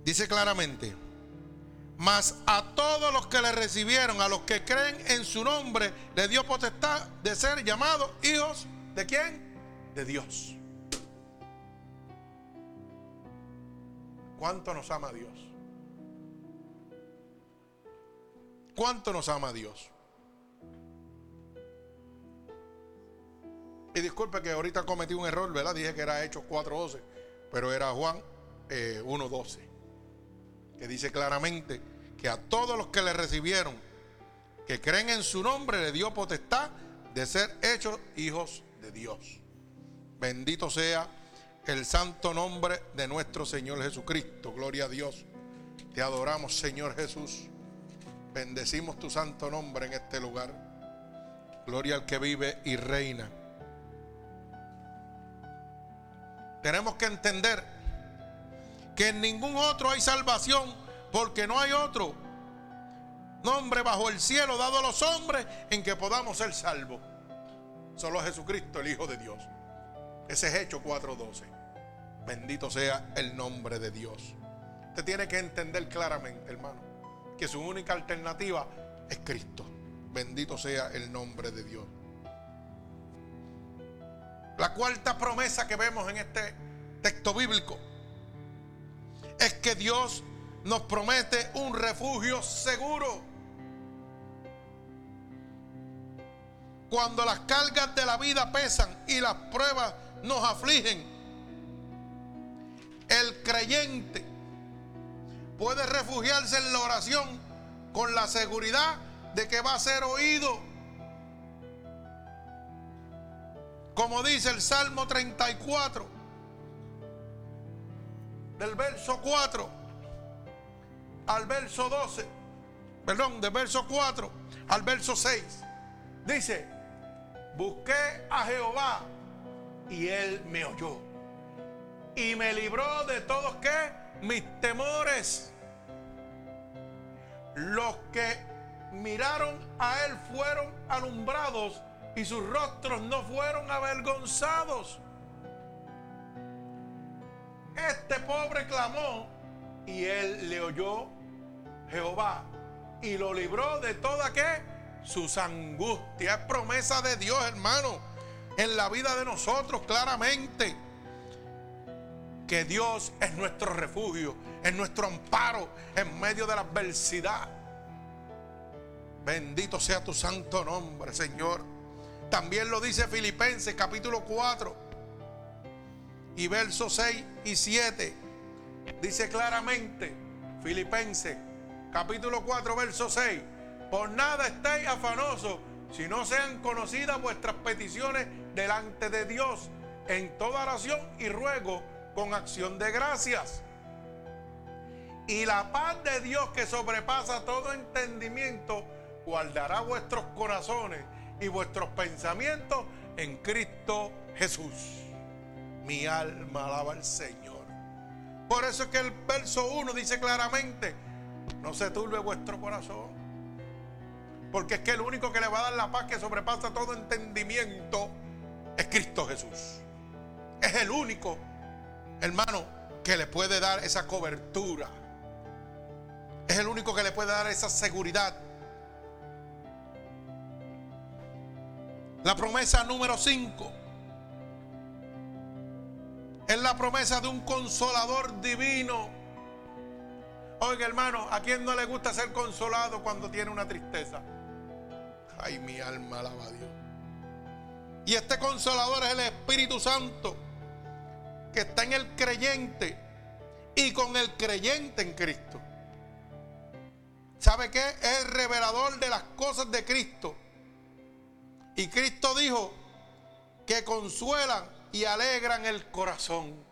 Dice claramente, mas a todos los que le recibieron, a los que creen en su nombre, le dio potestad de ser llamados hijos de quién? De Dios. ¿Cuánto nos ama Dios? ¿Cuánto nos ama Dios? Y disculpe que ahorita cometí un error, ¿verdad? Dije que era Hechos 4.12, pero era Juan 1.12, eh, que dice claramente que a todos los que le recibieron, que creen en su nombre, le dio potestad de ser hechos hijos de Dios. Bendito sea el santo nombre de nuestro Señor Jesucristo. Gloria a Dios. Te adoramos, Señor Jesús. Bendecimos tu santo nombre en este lugar. Gloria al que vive y reina. Tenemos que entender que en ningún otro hay salvación porque no hay otro nombre bajo el cielo dado a los hombres en que podamos ser salvos. Solo Jesucristo, el Hijo de Dios. Ese es Hecho 4:12. Bendito sea el nombre de Dios. Usted tiene que entender claramente, hermano, que su única alternativa es Cristo. Bendito sea el nombre de Dios. La cuarta promesa que vemos en este texto bíblico es que Dios nos promete un refugio seguro. Cuando las cargas de la vida pesan y las pruebas nos afligen, el creyente puede refugiarse en la oración con la seguridad de que va a ser oído. Como dice el Salmo 34, del verso 4 al verso 12, perdón, del verso 4 al verso 6. Dice, busqué a Jehová y él me oyó. Y me libró de todos que mis temores. Los que miraron a él fueron alumbrados y sus rostros no fueron avergonzados. Este pobre clamó y él le oyó Jehová y lo libró de toda que sus angustias. Es promesa de Dios, hermano, en la vida de nosotros claramente. Que Dios es nuestro refugio, es nuestro amparo en medio de la adversidad. Bendito sea tu santo nombre, Señor. También lo dice Filipenses capítulo 4 y versos 6 y 7. Dice claramente, Filipenses capítulo 4, verso 6. Por nada estéis afanosos, si no sean conocidas vuestras peticiones delante de Dios en toda oración y ruego con acción de gracias. Y la paz de Dios que sobrepasa todo entendimiento guardará vuestros corazones y vuestros pensamientos en Cristo Jesús. Mi alma alaba al Señor. Por eso es que el verso 1 dice claramente, no se turbe vuestro corazón. Porque es que el único que le va a dar la paz que sobrepasa todo entendimiento es Cristo Jesús. Es el único, hermano, que le puede dar esa cobertura. Es el único que le puede dar esa seguridad. La promesa número 5 es la promesa de un consolador divino Oiga, hermano, ¿a quién no le gusta ser consolado cuando tiene una tristeza? Ay, mi alma alaba a Dios. Y este consolador es el Espíritu Santo que está en el creyente y con el creyente en Cristo. ¿Sabe qué? Es el revelador de las cosas de Cristo. Y Cristo dijo que consuelan y alegran el corazón.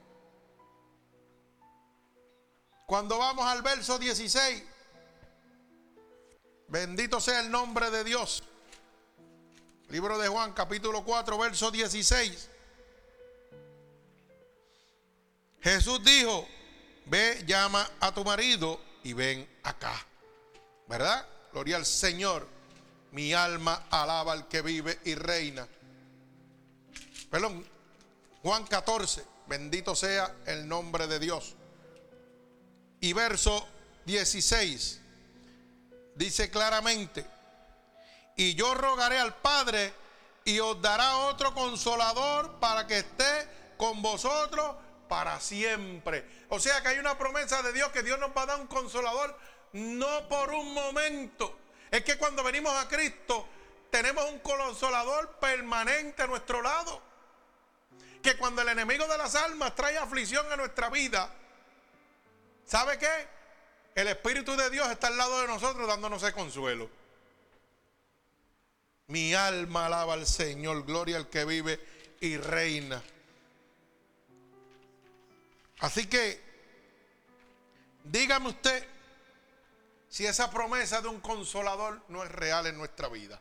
Cuando vamos al verso 16, bendito sea el nombre de Dios. Libro de Juan, capítulo 4, verso 16. Jesús dijo, ve, llama a tu marido y ven acá. ¿Verdad? Gloria al Señor. Mi alma alaba al que vive y reina. Perdón, Juan 14, bendito sea el nombre de Dios. y verso 16. Dice claramente, y yo rogaré al Padre y os dará otro consolador para que esté con vosotros para siempre. O sea que hay una promesa de Dios que Dios nos va a dar un consolador no por un momento. Es que cuando venimos a Cristo tenemos un consolador permanente a nuestro lado. Que cuando el enemigo de las almas trae aflicción a nuestra vida, ¿sabe qué? El Espíritu de Dios está al lado de nosotros dándonos ese consuelo. Mi alma alaba al Señor, gloria al que vive y reina. Así que, dígame usted si esa promesa de un consolador no es real en nuestra vida.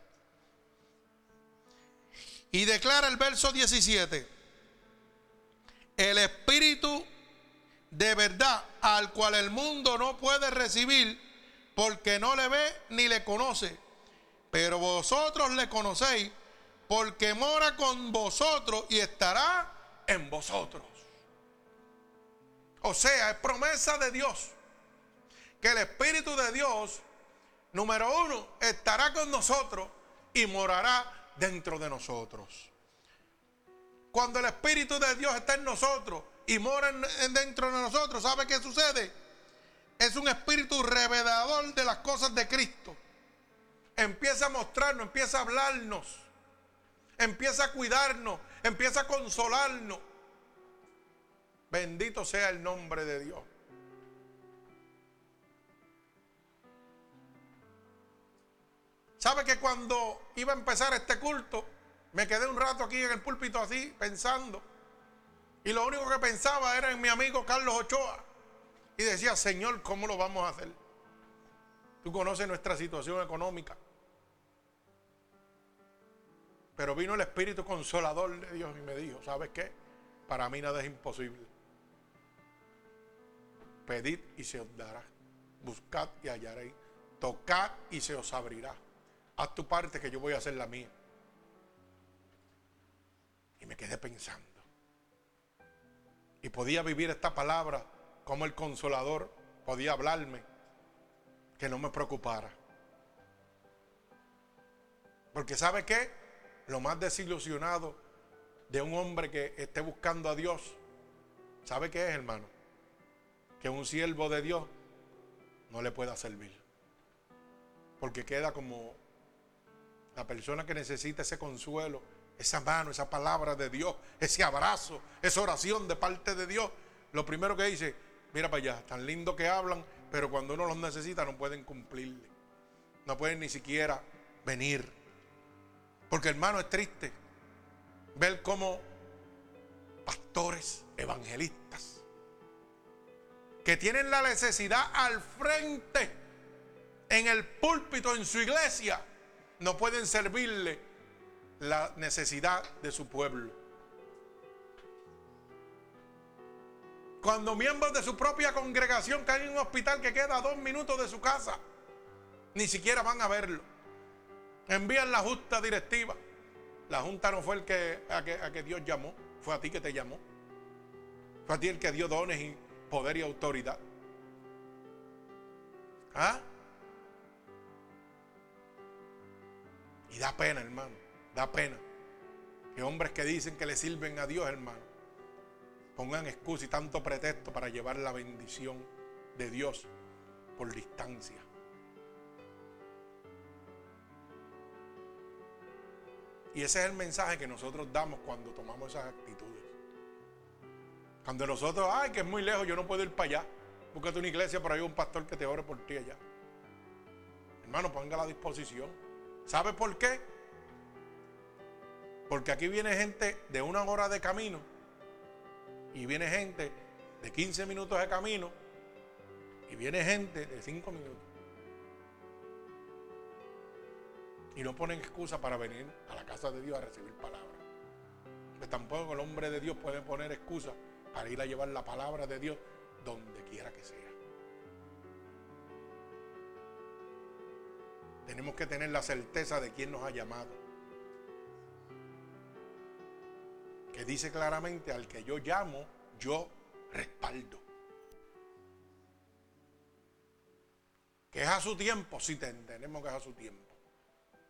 Y declara el verso 17, el Espíritu de verdad al cual el mundo no puede recibir porque no le ve ni le conoce, pero vosotros le conocéis porque mora con vosotros y estará en vosotros. O sea, es promesa de Dios que el Espíritu de Dios, número uno, estará con nosotros y morará dentro de nosotros. Cuando el Espíritu de Dios está en nosotros y mora dentro de nosotros, ¿sabe qué sucede? Es un espíritu revelador de las cosas de Cristo. Empieza a mostrarnos, empieza a hablarnos, empieza a cuidarnos, empieza a consolarnos. Bendito sea el nombre de Dios. ¿Sabe que cuando iba a empezar este culto, me quedé un rato aquí en el púlpito así, pensando? Y lo único que pensaba era en mi amigo Carlos Ochoa. Y decía, Señor, ¿cómo lo vamos a hacer? Tú conoces nuestra situación económica. Pero vino el Espíritu Consolador de Dios y me dijo, ¿sabes qué? Para mí nada es imposible. Pedid y se os dará. Buscad y hallaréis. Tocad y se os abrirá. Haz tu parte que yo voy a hacer la mía. Me quedé pensando. Y podía vivir esta palabra como el consolador podía hablarme, que no me preocupara. Porque ¿sabe qué? Lo más desilusionado de un hombre que esté buscando a Dios, ¿sabe qué es, hermano? Que un siervo de Dios no le pueda servir. Porque queda como la persona que necesita ese consuelo, esa mano, esa palabra de Dios, ese abrazo, esa oración de parte de Dios, lo primero que dice, mira para allá, tan lindo que hablan, pero cuando uno los necesita no pueden cumplirle. No pueden ni siquiera venir. Porque hermano es triste ver cómo pastores, evangelistas, que tienen la necesidad al frente, en el púlpito, en su iglesia, no pueden servirle la necesidad de su pueblo. Cuando miembros de su propia congregación caen en un hospital que queda a dos minutos de su casa, ni siquiera van a verlo. Envían la justa directiva. La junta no fue el que a, que a que Dios llamó, fue a ti que te llamó. Fue a ti el que dio dones y poder y autoridad. ¿Ah? Y da pena, hermano. Da pena. Que hombres que dicen que le sirven a Dios, hermano, pongan excusa y tanto pretexto para llevar la bendición de Dios por distancia. Y ese es el mensaje que nosotros damos cuando tomamos esas actitudes. Cuando nosotros, ay, que es muy lejos, yo no puedo ir para allá. Búscate una iglesia, por ahí un pastor que te ore por ti allá. Hermano, ponga la disposición. ¿Sabe por qué? Porque aquí viene gente de una hora de camino y viene gente de 15 minutos de camino y viene gente de 5 minutos. Y no ponen excusa para venir a la casa de Dios a recibir palabra. Pues tampoco el hombre de Dios puede poner excusa para ir a llevar la palabra de Dios donde quiera que sea. Tenemos que tener la certeza de quién nos ha llamado. Que dice claramente, al que yo llamo, yo respaldo. Que es a su tiempo, sí tenemos que es a su tiempo.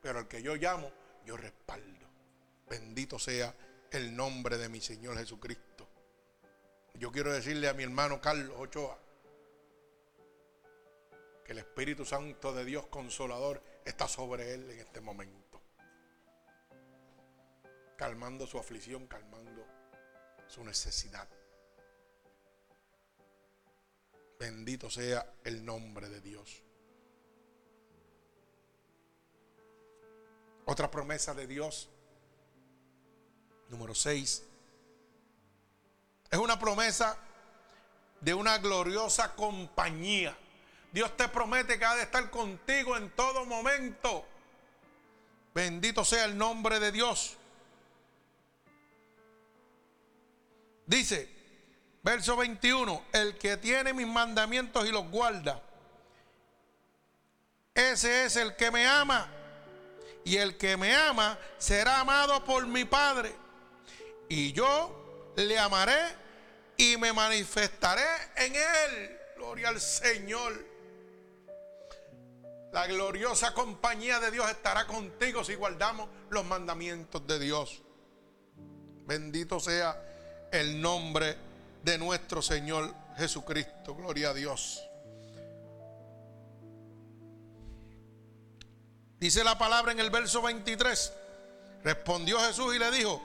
Pero el que yo llamo, yo respaldo. Bendito sea el nombre de mi Señor Jesucristo. Yo quiero decirle a mi hermano Carlos Ochoa que el Espíritu Santo de Dios Consolador está sobre él en este momento. Calmando su aflicción, calmando su necesidad. Bendito sea el nombre de Dios. Otra promesa de Dios, número 6, es una promesa de una gloriosa compañía. Dios te promete que ha de estar contigo en todo momento. Bendito sea el nombre de Dios. Dice, verso 21, el que tiene mis mandamientos y los guarda, ese es el que me ama. Y el que me ama será amado por mi Padre. Y yo le amaré y me manifestaré en él. Gloria al Señor. La gloriosa compañía de Dios estará contigo si guardamos los mandamientos de Dios. Bendito sea el nombre de nuestro Señor Jesucristo. Gloria a Dios. Dice la palabra en el verso 23. Respondió Jesús y le dijo,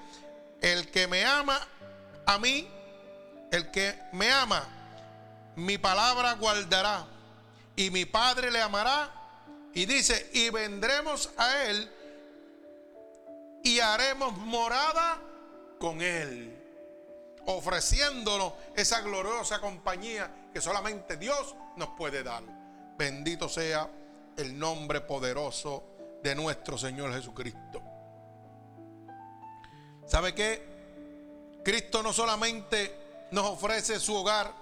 el que me ama a mí, el que me ama, mi palabra guardará y mi Padre le amará. Y dice, y vendremos a él y haremos morada con él, ofreciéndonos esa gloriosa compañía que solamente Dios nos puede dar. Bendito sea el nombre poderoso de nuestro Señor Jesucristo. ¿Sabe qué? Cristo no solamente nos ofrece su hogar,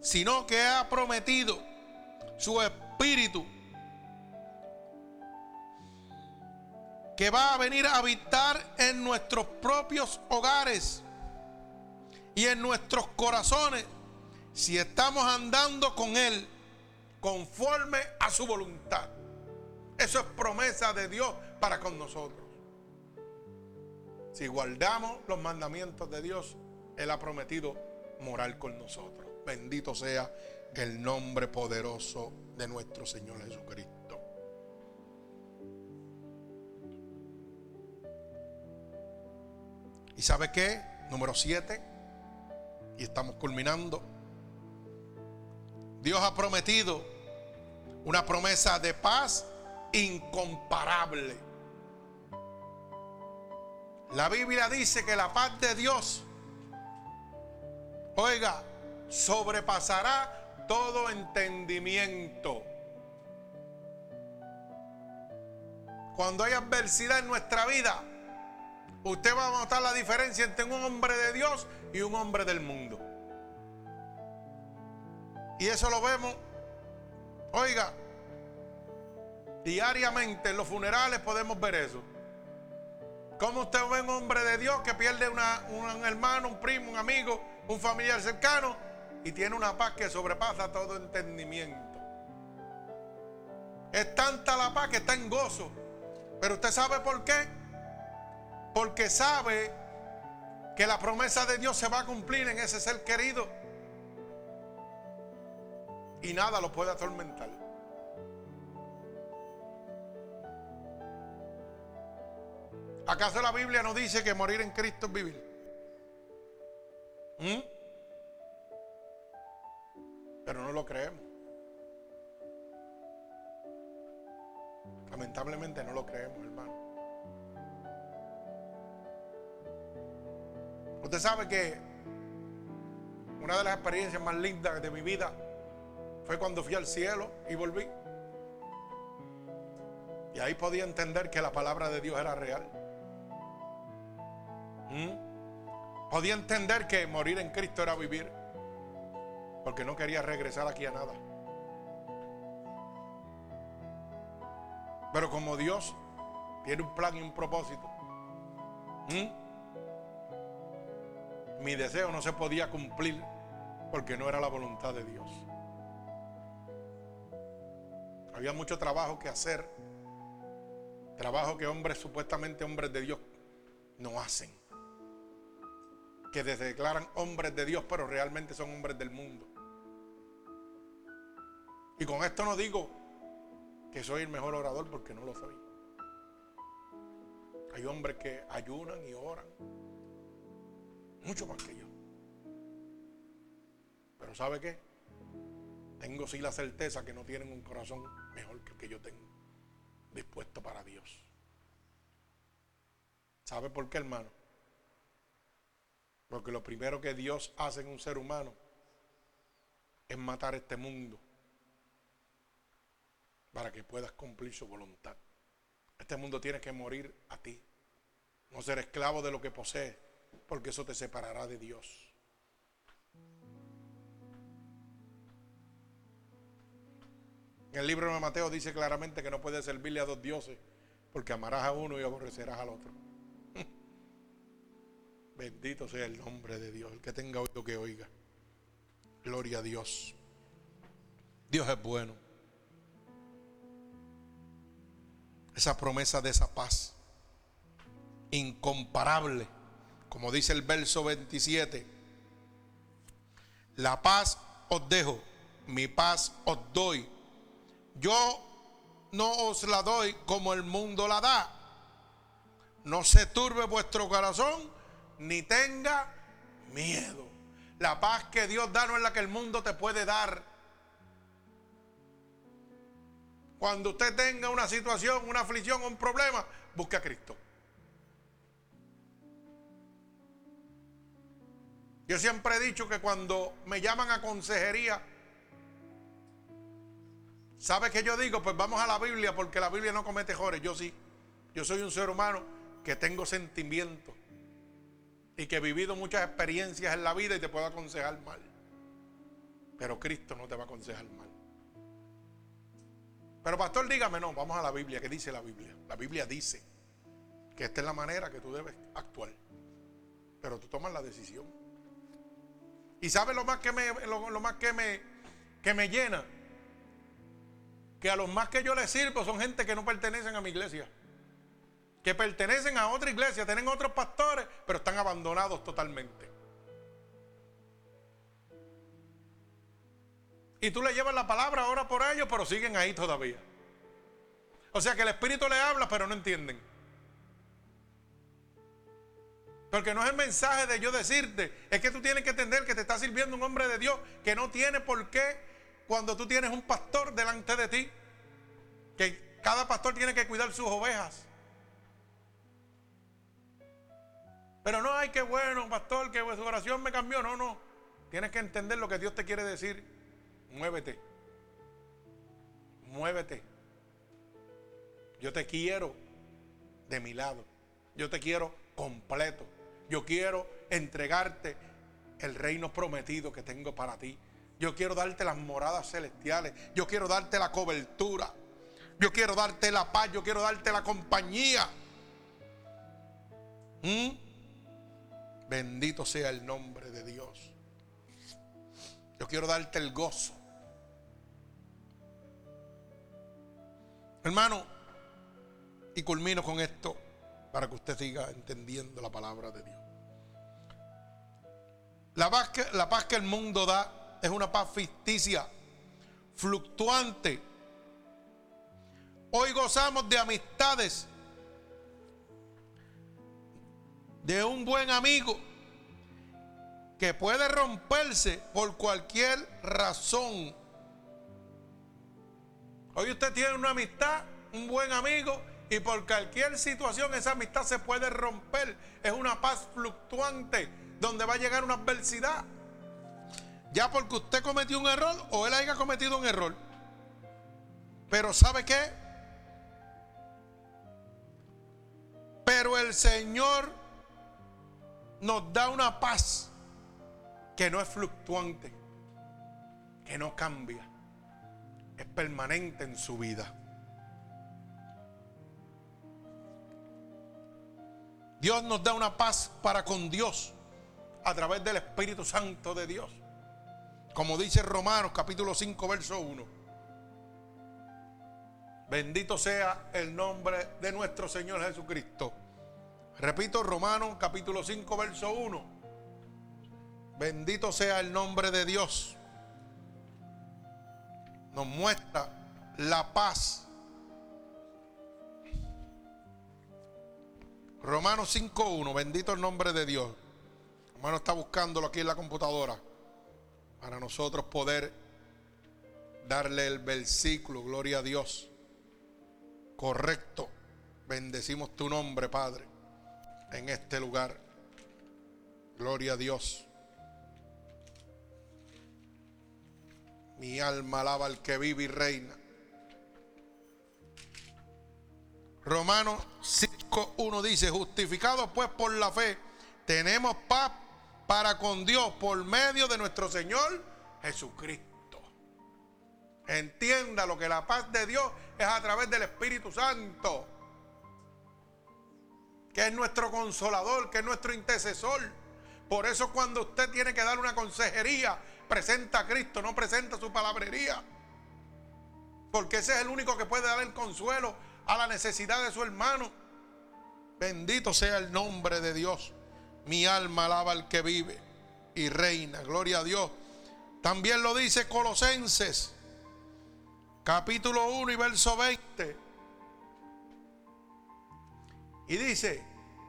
sino que ha prometido su espíritu que va a venir a habitar en nuestros propios hogares y en nuestros corazones si estamos andando con Él conforme a su voluntad. Eso es promesa de Dios para con nosotros. Si guardamos los mandamientos de Dios, Él ha prometido morar con nosotros. Bendito sea el nombre poderoso de nuestro Señor Jesucristo. ¿Y sabe qué? Número 7. Y estamos culminando. Dios ha prometido una promesa de paz incomparable. La Biblia dice que la paz de Dios, oiga, sobrepasará todo entendimiento. Cuando hay adversidad en nuestra vida, usted va a notar la diferencia entre un hombre de Dios y un hombre del mundo. Y eso lo vemos, oiga, diariamente en los funerales podemos ver eso. ¿Cómo usted ve un hombre de Dios que pierde un hermano, un primo, un amigo, un familiar cercano y tiene una paz que sobrepasa todo entendimiento? Es tanta la paz que está en gozo. Pero usted sabe por qué? Porque sabe que la promesa de Dios se va a cumplir en ese ser querido. Y nada lo puede atormentar. ¿Acaso la Biblia no dice que morir en Cristo es vivir? ¿Mm? Pero no lo creemos. Lamentablemente no lo creemos, hermano. Usted sabe que una de las experiencias más lindas de mi vida fue cuando fui al cielo y volví. Y ahí podía entender que la palabra de Dios era real. ¿Mm? Podía entender que morir en Cristo era vivir. Porque no quería regresar aquí a nada. Pero como Dios tiene un plan y un propósito, ¿Mm? Mi deseo no se podía cumplir porque no era la voluntad de Dios. Había mucho trabajo que hacer. Trabajo que hombres, supuestamente hombres de Dios, no hacen. Que se declaran hombres de Dios, pero realmente son hombres del mundo. Y con esto no digo que soy el mejor orador porque no lo soy. Hay hombres que ayunan y oran. Mucho más que yo. Pero ¿sabe qué? Tengo sí la certeza que no tienen un corazón mejor que el que yo tengo. Dispuesto para Dios. ¿Sabe por qué, hermano? Porque lo primero que Dios hace en un ser humano es matar este mundo para que puedas cumplir su voluntad. Este mundo tiene que morir a ti. No ser esclavo de lo que posees, porque eso te separará de Dios. En el libro de Mateo dice claramente que no puedes servirle a dos dioses, porque amarás a uno y aborrecerás al otro. Bendito sea el nombre de Dios. El que tenga oído que oiga. Gloria a Dios. Dios es bueno. esa promesa de esa paz incomparable, como dice el verso 27. La paz os dejo, mi paz os doy. Yo no os la doy como el mundo la da. No se turbe vuestro corazón ni tenga miedo. La paz que Dios da no es la que el mundo te puede dar. Cuando usted tenga una situación, una aflicción un problema, busque a Cristo. Yo siempre he dicho que cuando me llaman a consejería, ¿sabe qué yo digo? Pues vamos a la Biblia porque la Biblia no comete errores. Yo sí. Yo soy un ser humano que tengo sentimientos y que he vivido muchas experiencias en la vida y te puedo aconsejar mal. Pero Cristo no te va a aconsejar mal. Pero pastor, dígame, no, vamos a la Biblia. ¿Qué dice la Biblia? La Biblia dice que esta es la manera que tú debes actuar. Pero tú tomas la decisión. Y sabes lo más que me, lo, más que me, que me llena. Que a los más que yo les sirvo son gente que no pertenecen a mi iglesia. Que pertenecen a otra iglesia, tienen otros pastores, pero están abandonados totalmente. Y tú le llevas la palabra ahora por ellos, pero siguen ahí todavía. O sea que el Espíritu le habla, pero no entienden. Porque no es el mensaje de yo decirte, es que tú tienes que entender que te está sirviendo un hombre de Dios que no tiene por qué cuando tú tienes un pastor delante de ti, que cada pastor tiene que cuidar sus ovejas. Pero no, hay que bueno, pastor, que su oración me cambió. No, no. Tienes que entender lo que Dios te quiere decir muévete. Muévete. Yo te quiero de mi lado. Yo te quiero completo. Yo quiero entregarte el reino prometido que tengo para ti. Yo quiero darte las moradas celestiales. Yo quiero darte la cobertura. Yo quiero darte la paz. Yo quiero darte la compañía. ¿Mm? Bendito sea el nombre de Dios. Yo quiero darte el gozo. Hermano, y culmino con esto para que usted siga entendiendo la palabra de Dios. La paz, que, el mundo da es una paz ficticia, fluctuante. Hoy gozamos de amistades, de un buen amigo que puede romperse por cualquier razón Hoy usted tiene una amistad, un buen amigo, y por cualquier situación esa amistad se puede romper. Es una paz fluctuante donde va a llegar una adversidad. Ya porque usted cometió un error o él haya cometido un error. Pero ¿sabe qué? Pero el Señor nos da una paz que no es fluctuante, que no cambia es permanente en su vida. Dios nos da una paz para con Dios a través del Espíritu Santo de Dios. Como dice Romanos capítulo 5, verso 1. Bendito sea el nombre de nuestro Señor Jesucristo. Repito, Romanos capítulo 5, verso 1. Bendito sea el nombre de Dios. Nos muestra la paz. Romanos 5.1, bendito el nombre de Dios. Hermano está buscándolo aquí en la computadora para nosotros poder darle el versículo, gloria a Dios. Correcto. Bendecimos tu nombre, Padre, en este lugar. Gloria a Dios. Mi alma alaba al que vive y reina. Romanos 5.1 dice, justificados pues por la fe, tenemos paz para con Dios por medio de nuestro Señor Jesucristo. Entienda lo que la paz de Dios es a través del Espíritu Santo, que es nuestro consolador, que es nuestro intercesor. Por eso cuando usted tiene que dar una consejería, presenta a Cristo, no presenta su palabrería. Porque ese es el único que puede dar el consuelo a la necesidad de su hermano. Bendito sea el nombre de Dios. Mi alma alaba al que vive y reina. Gloria a Dios. También lo dice Colosenses, capítulo 1 y verso 20. Y dice,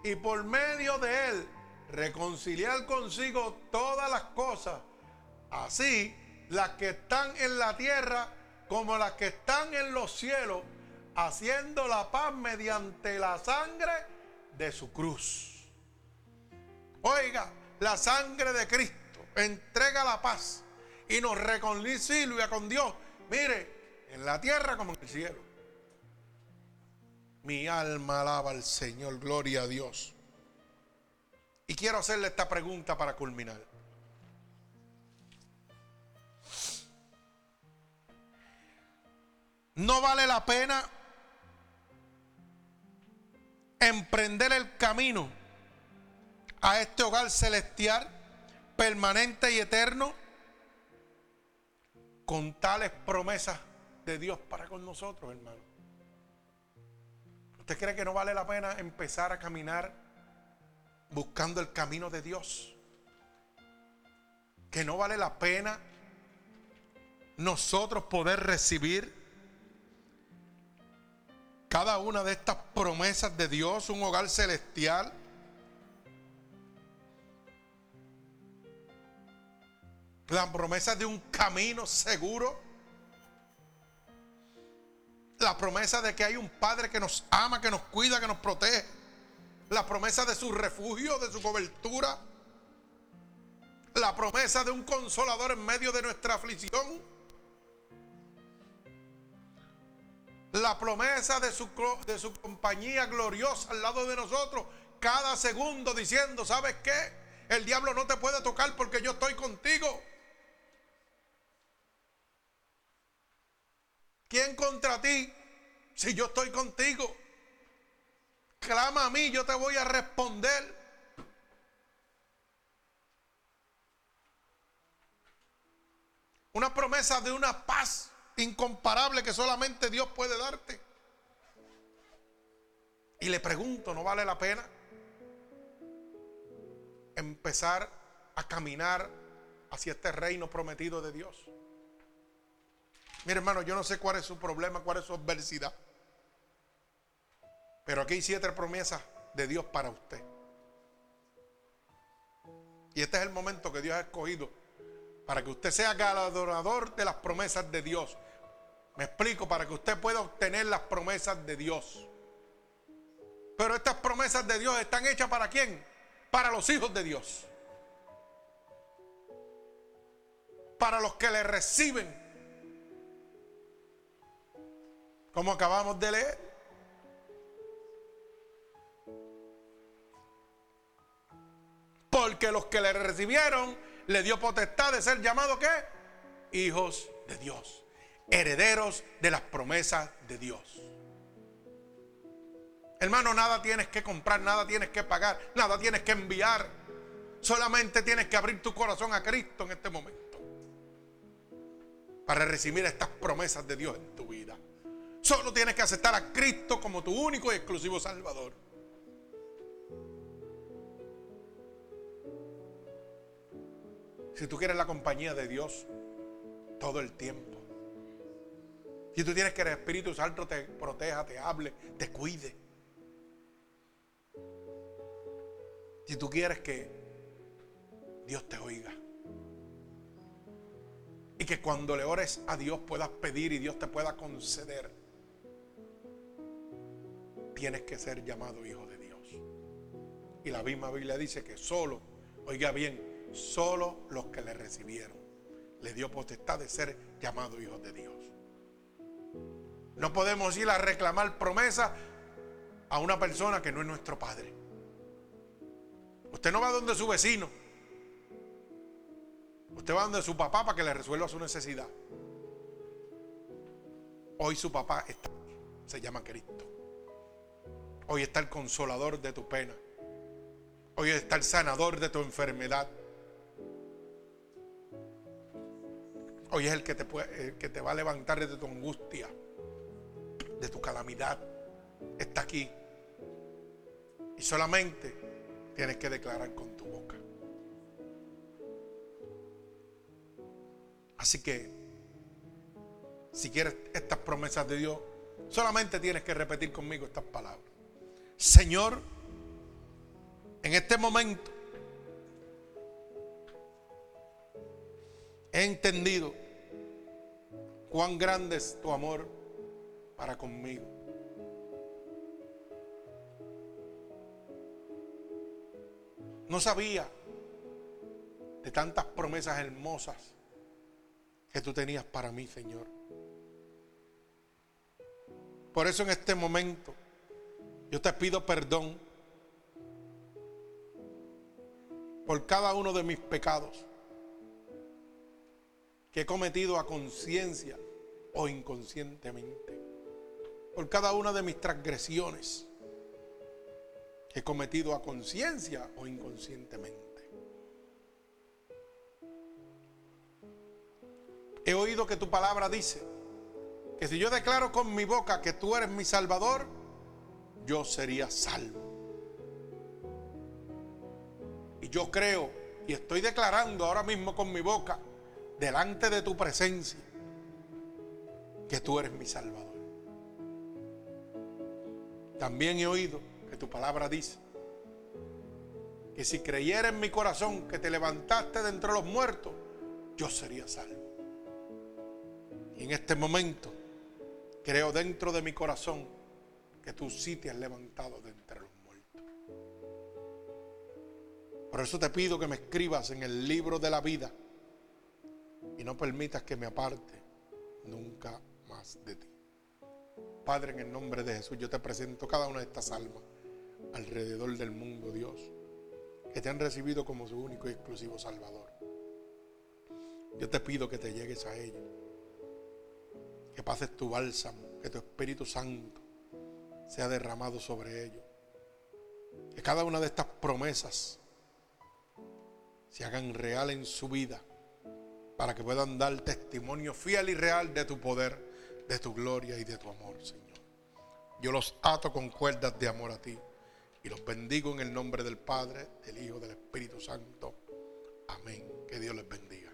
y por medio de él reconciliar consigo todas las cosas, así las que están en la tierra como las que están en los cielos, haciendo la paz mediante la sangre de su cruz. Oiga, la sangre de Cristo entrega la paz y nos reconcilia con Dios. Mire, en la tierra como en el cielo. Mi alma alaba al Señor, gloria a Dios. Y quiero hacerle esta pregunta para culminar. ¿No vale la pena emprender el camino a este hogar celestial, permanente y eterno, con tales promesas de Dios para con nosotros, hermano. ¿Usted cree que no vale la pena empezar a caminar buscando el camino de Dios? Que no vale la pena nosotros poder recibir cada una de estas promesas de Dios, un hogar celestial. La promesa de un camino seguro. La promesa de que hay un Padre que nos ama, que nos cuida, que nos protege. La promesa de su refugio, de su cobertura. La promesa de un consolador en medio de nuestra aflicción. La promesa de su, de su compañía gloriosa al lado de nosotros, cada segundo diciendo, ¿sabes qué? El diablo no te puede tocar porque yo estoy contigo. ¿Quién contra ti si yo estoy contigo? Clama a mí, yo te voy a responder. Una promesa de una paz incomparable que solamente Dios puede darte. Y le pregunto, ¿no vale la pena empezar a caminar hacia este reino prometido de Dios? Mire hermano, yo no sé cuál es su problema, cuál es su adversidad. Pero aquí hay siete promesas de Dios para usted. Y este es el momento que Dios ha escogido para que usted sea galardonador de las promesas de Dios. Me explico, para que usted pueda obtener las promesas de Dios. Pero estas promesas de Dios están hechas para quién? Para los hijos de Dios. Para los que le reciben. Como acabamos de leer. Porque los que le recibieron le dio potestad de ser llamados qué? Hijos de Dios herederos de las promesas de Dios. Hermano, nada tienes que comprar, nada tienes que pagar, nada tienes que enviar. Solamente tienes que abrir tu corazón a Cristo en este momento para recibir estas promesas de Dios en tu vida. Solo tienes que aceptar a Cristo como tu único y exclusivo Salvador. Si tú quieres la compañía de Dios todo el tiempo. Si tú tienes que el Espíritu Santo te proteja, te hable, te cuide. Si tú quieres que Dios te oiga. Y que cuando le ores a Dios puedas pedir y Dios te pueda conceder. Tienes que ser llamado hijo de Dios. Y la misma Biblia dice que solo, oiga bien, solo los que le recibieron le dio potestad de ser llamado hijo de Dios. No podemos ir a reclamar promesas a una persona que no es nuestro padre. Usted no va donde su vecino. Usted va donde su papá para que le resuelva su necesidad. Hoy su papá está Se llama Cristo. Hoy está el consolador de tu pena. Hoy está el sanador de tu enfermedad. Hoy es el que te, puede, que te va a levantar de tu angustia, de tu calamidad. Está aquí. Y solamente tienes que declarar con tu boca. Así que, si quieres estas promesas de Dios, solamente tienes que repetir conmigo estas palabras. Señor, en este momento he entendido cuán grande es tu amor para conmigo. No sabía de tantas promesas hermosas que tú tenías para mí, Señor. Por eso en este momento yo te pido perdón por cada uno de mis pecados que he cometido a conciencia o inconscientemente. Por cada una de mis transgresiones que he cometido a conciencia o inconscientemente. He oído que tu palabra dice que si yo declaro con mi boca que tú eres mi salvador, yo sería salvo. Y yo creo y estoy declarando ahora mismo con mi boca, delante de tu presencia, que tú eres mi salvador. También he oído que tu palabra dice que si creyera en mi corazón que te levantaste de entre los muertos, yo sería salvo. Y en este momento creo dentro de mi corazón que tú sí te has levantado de entre los muertos. Por eso te pido que me escribas en el libro de la vida y no permitas que me aparte nunca más de ti. Padre, en el nombre de Jesús, yo te presento cada una de estas almas alrededor del mundo, Dios, que te han recibido como su único y exclusivo Salvador. Yo te pido que te llegues a ellos, que pases tu bálsamo, que tu Espíritu Santo sea derramado sobre ellos, que cada una de estas promesas se hagan real en su vida para que puedan dar testimonio fiel y real de tu poder, de tu gloria y de tu amor, Señor. Yo los ato con cuerdas de amor a ti y los bendigo en el nombre del Padre, del Hijo, del Espíritu Santo. Amén. Que Dios les bendiga.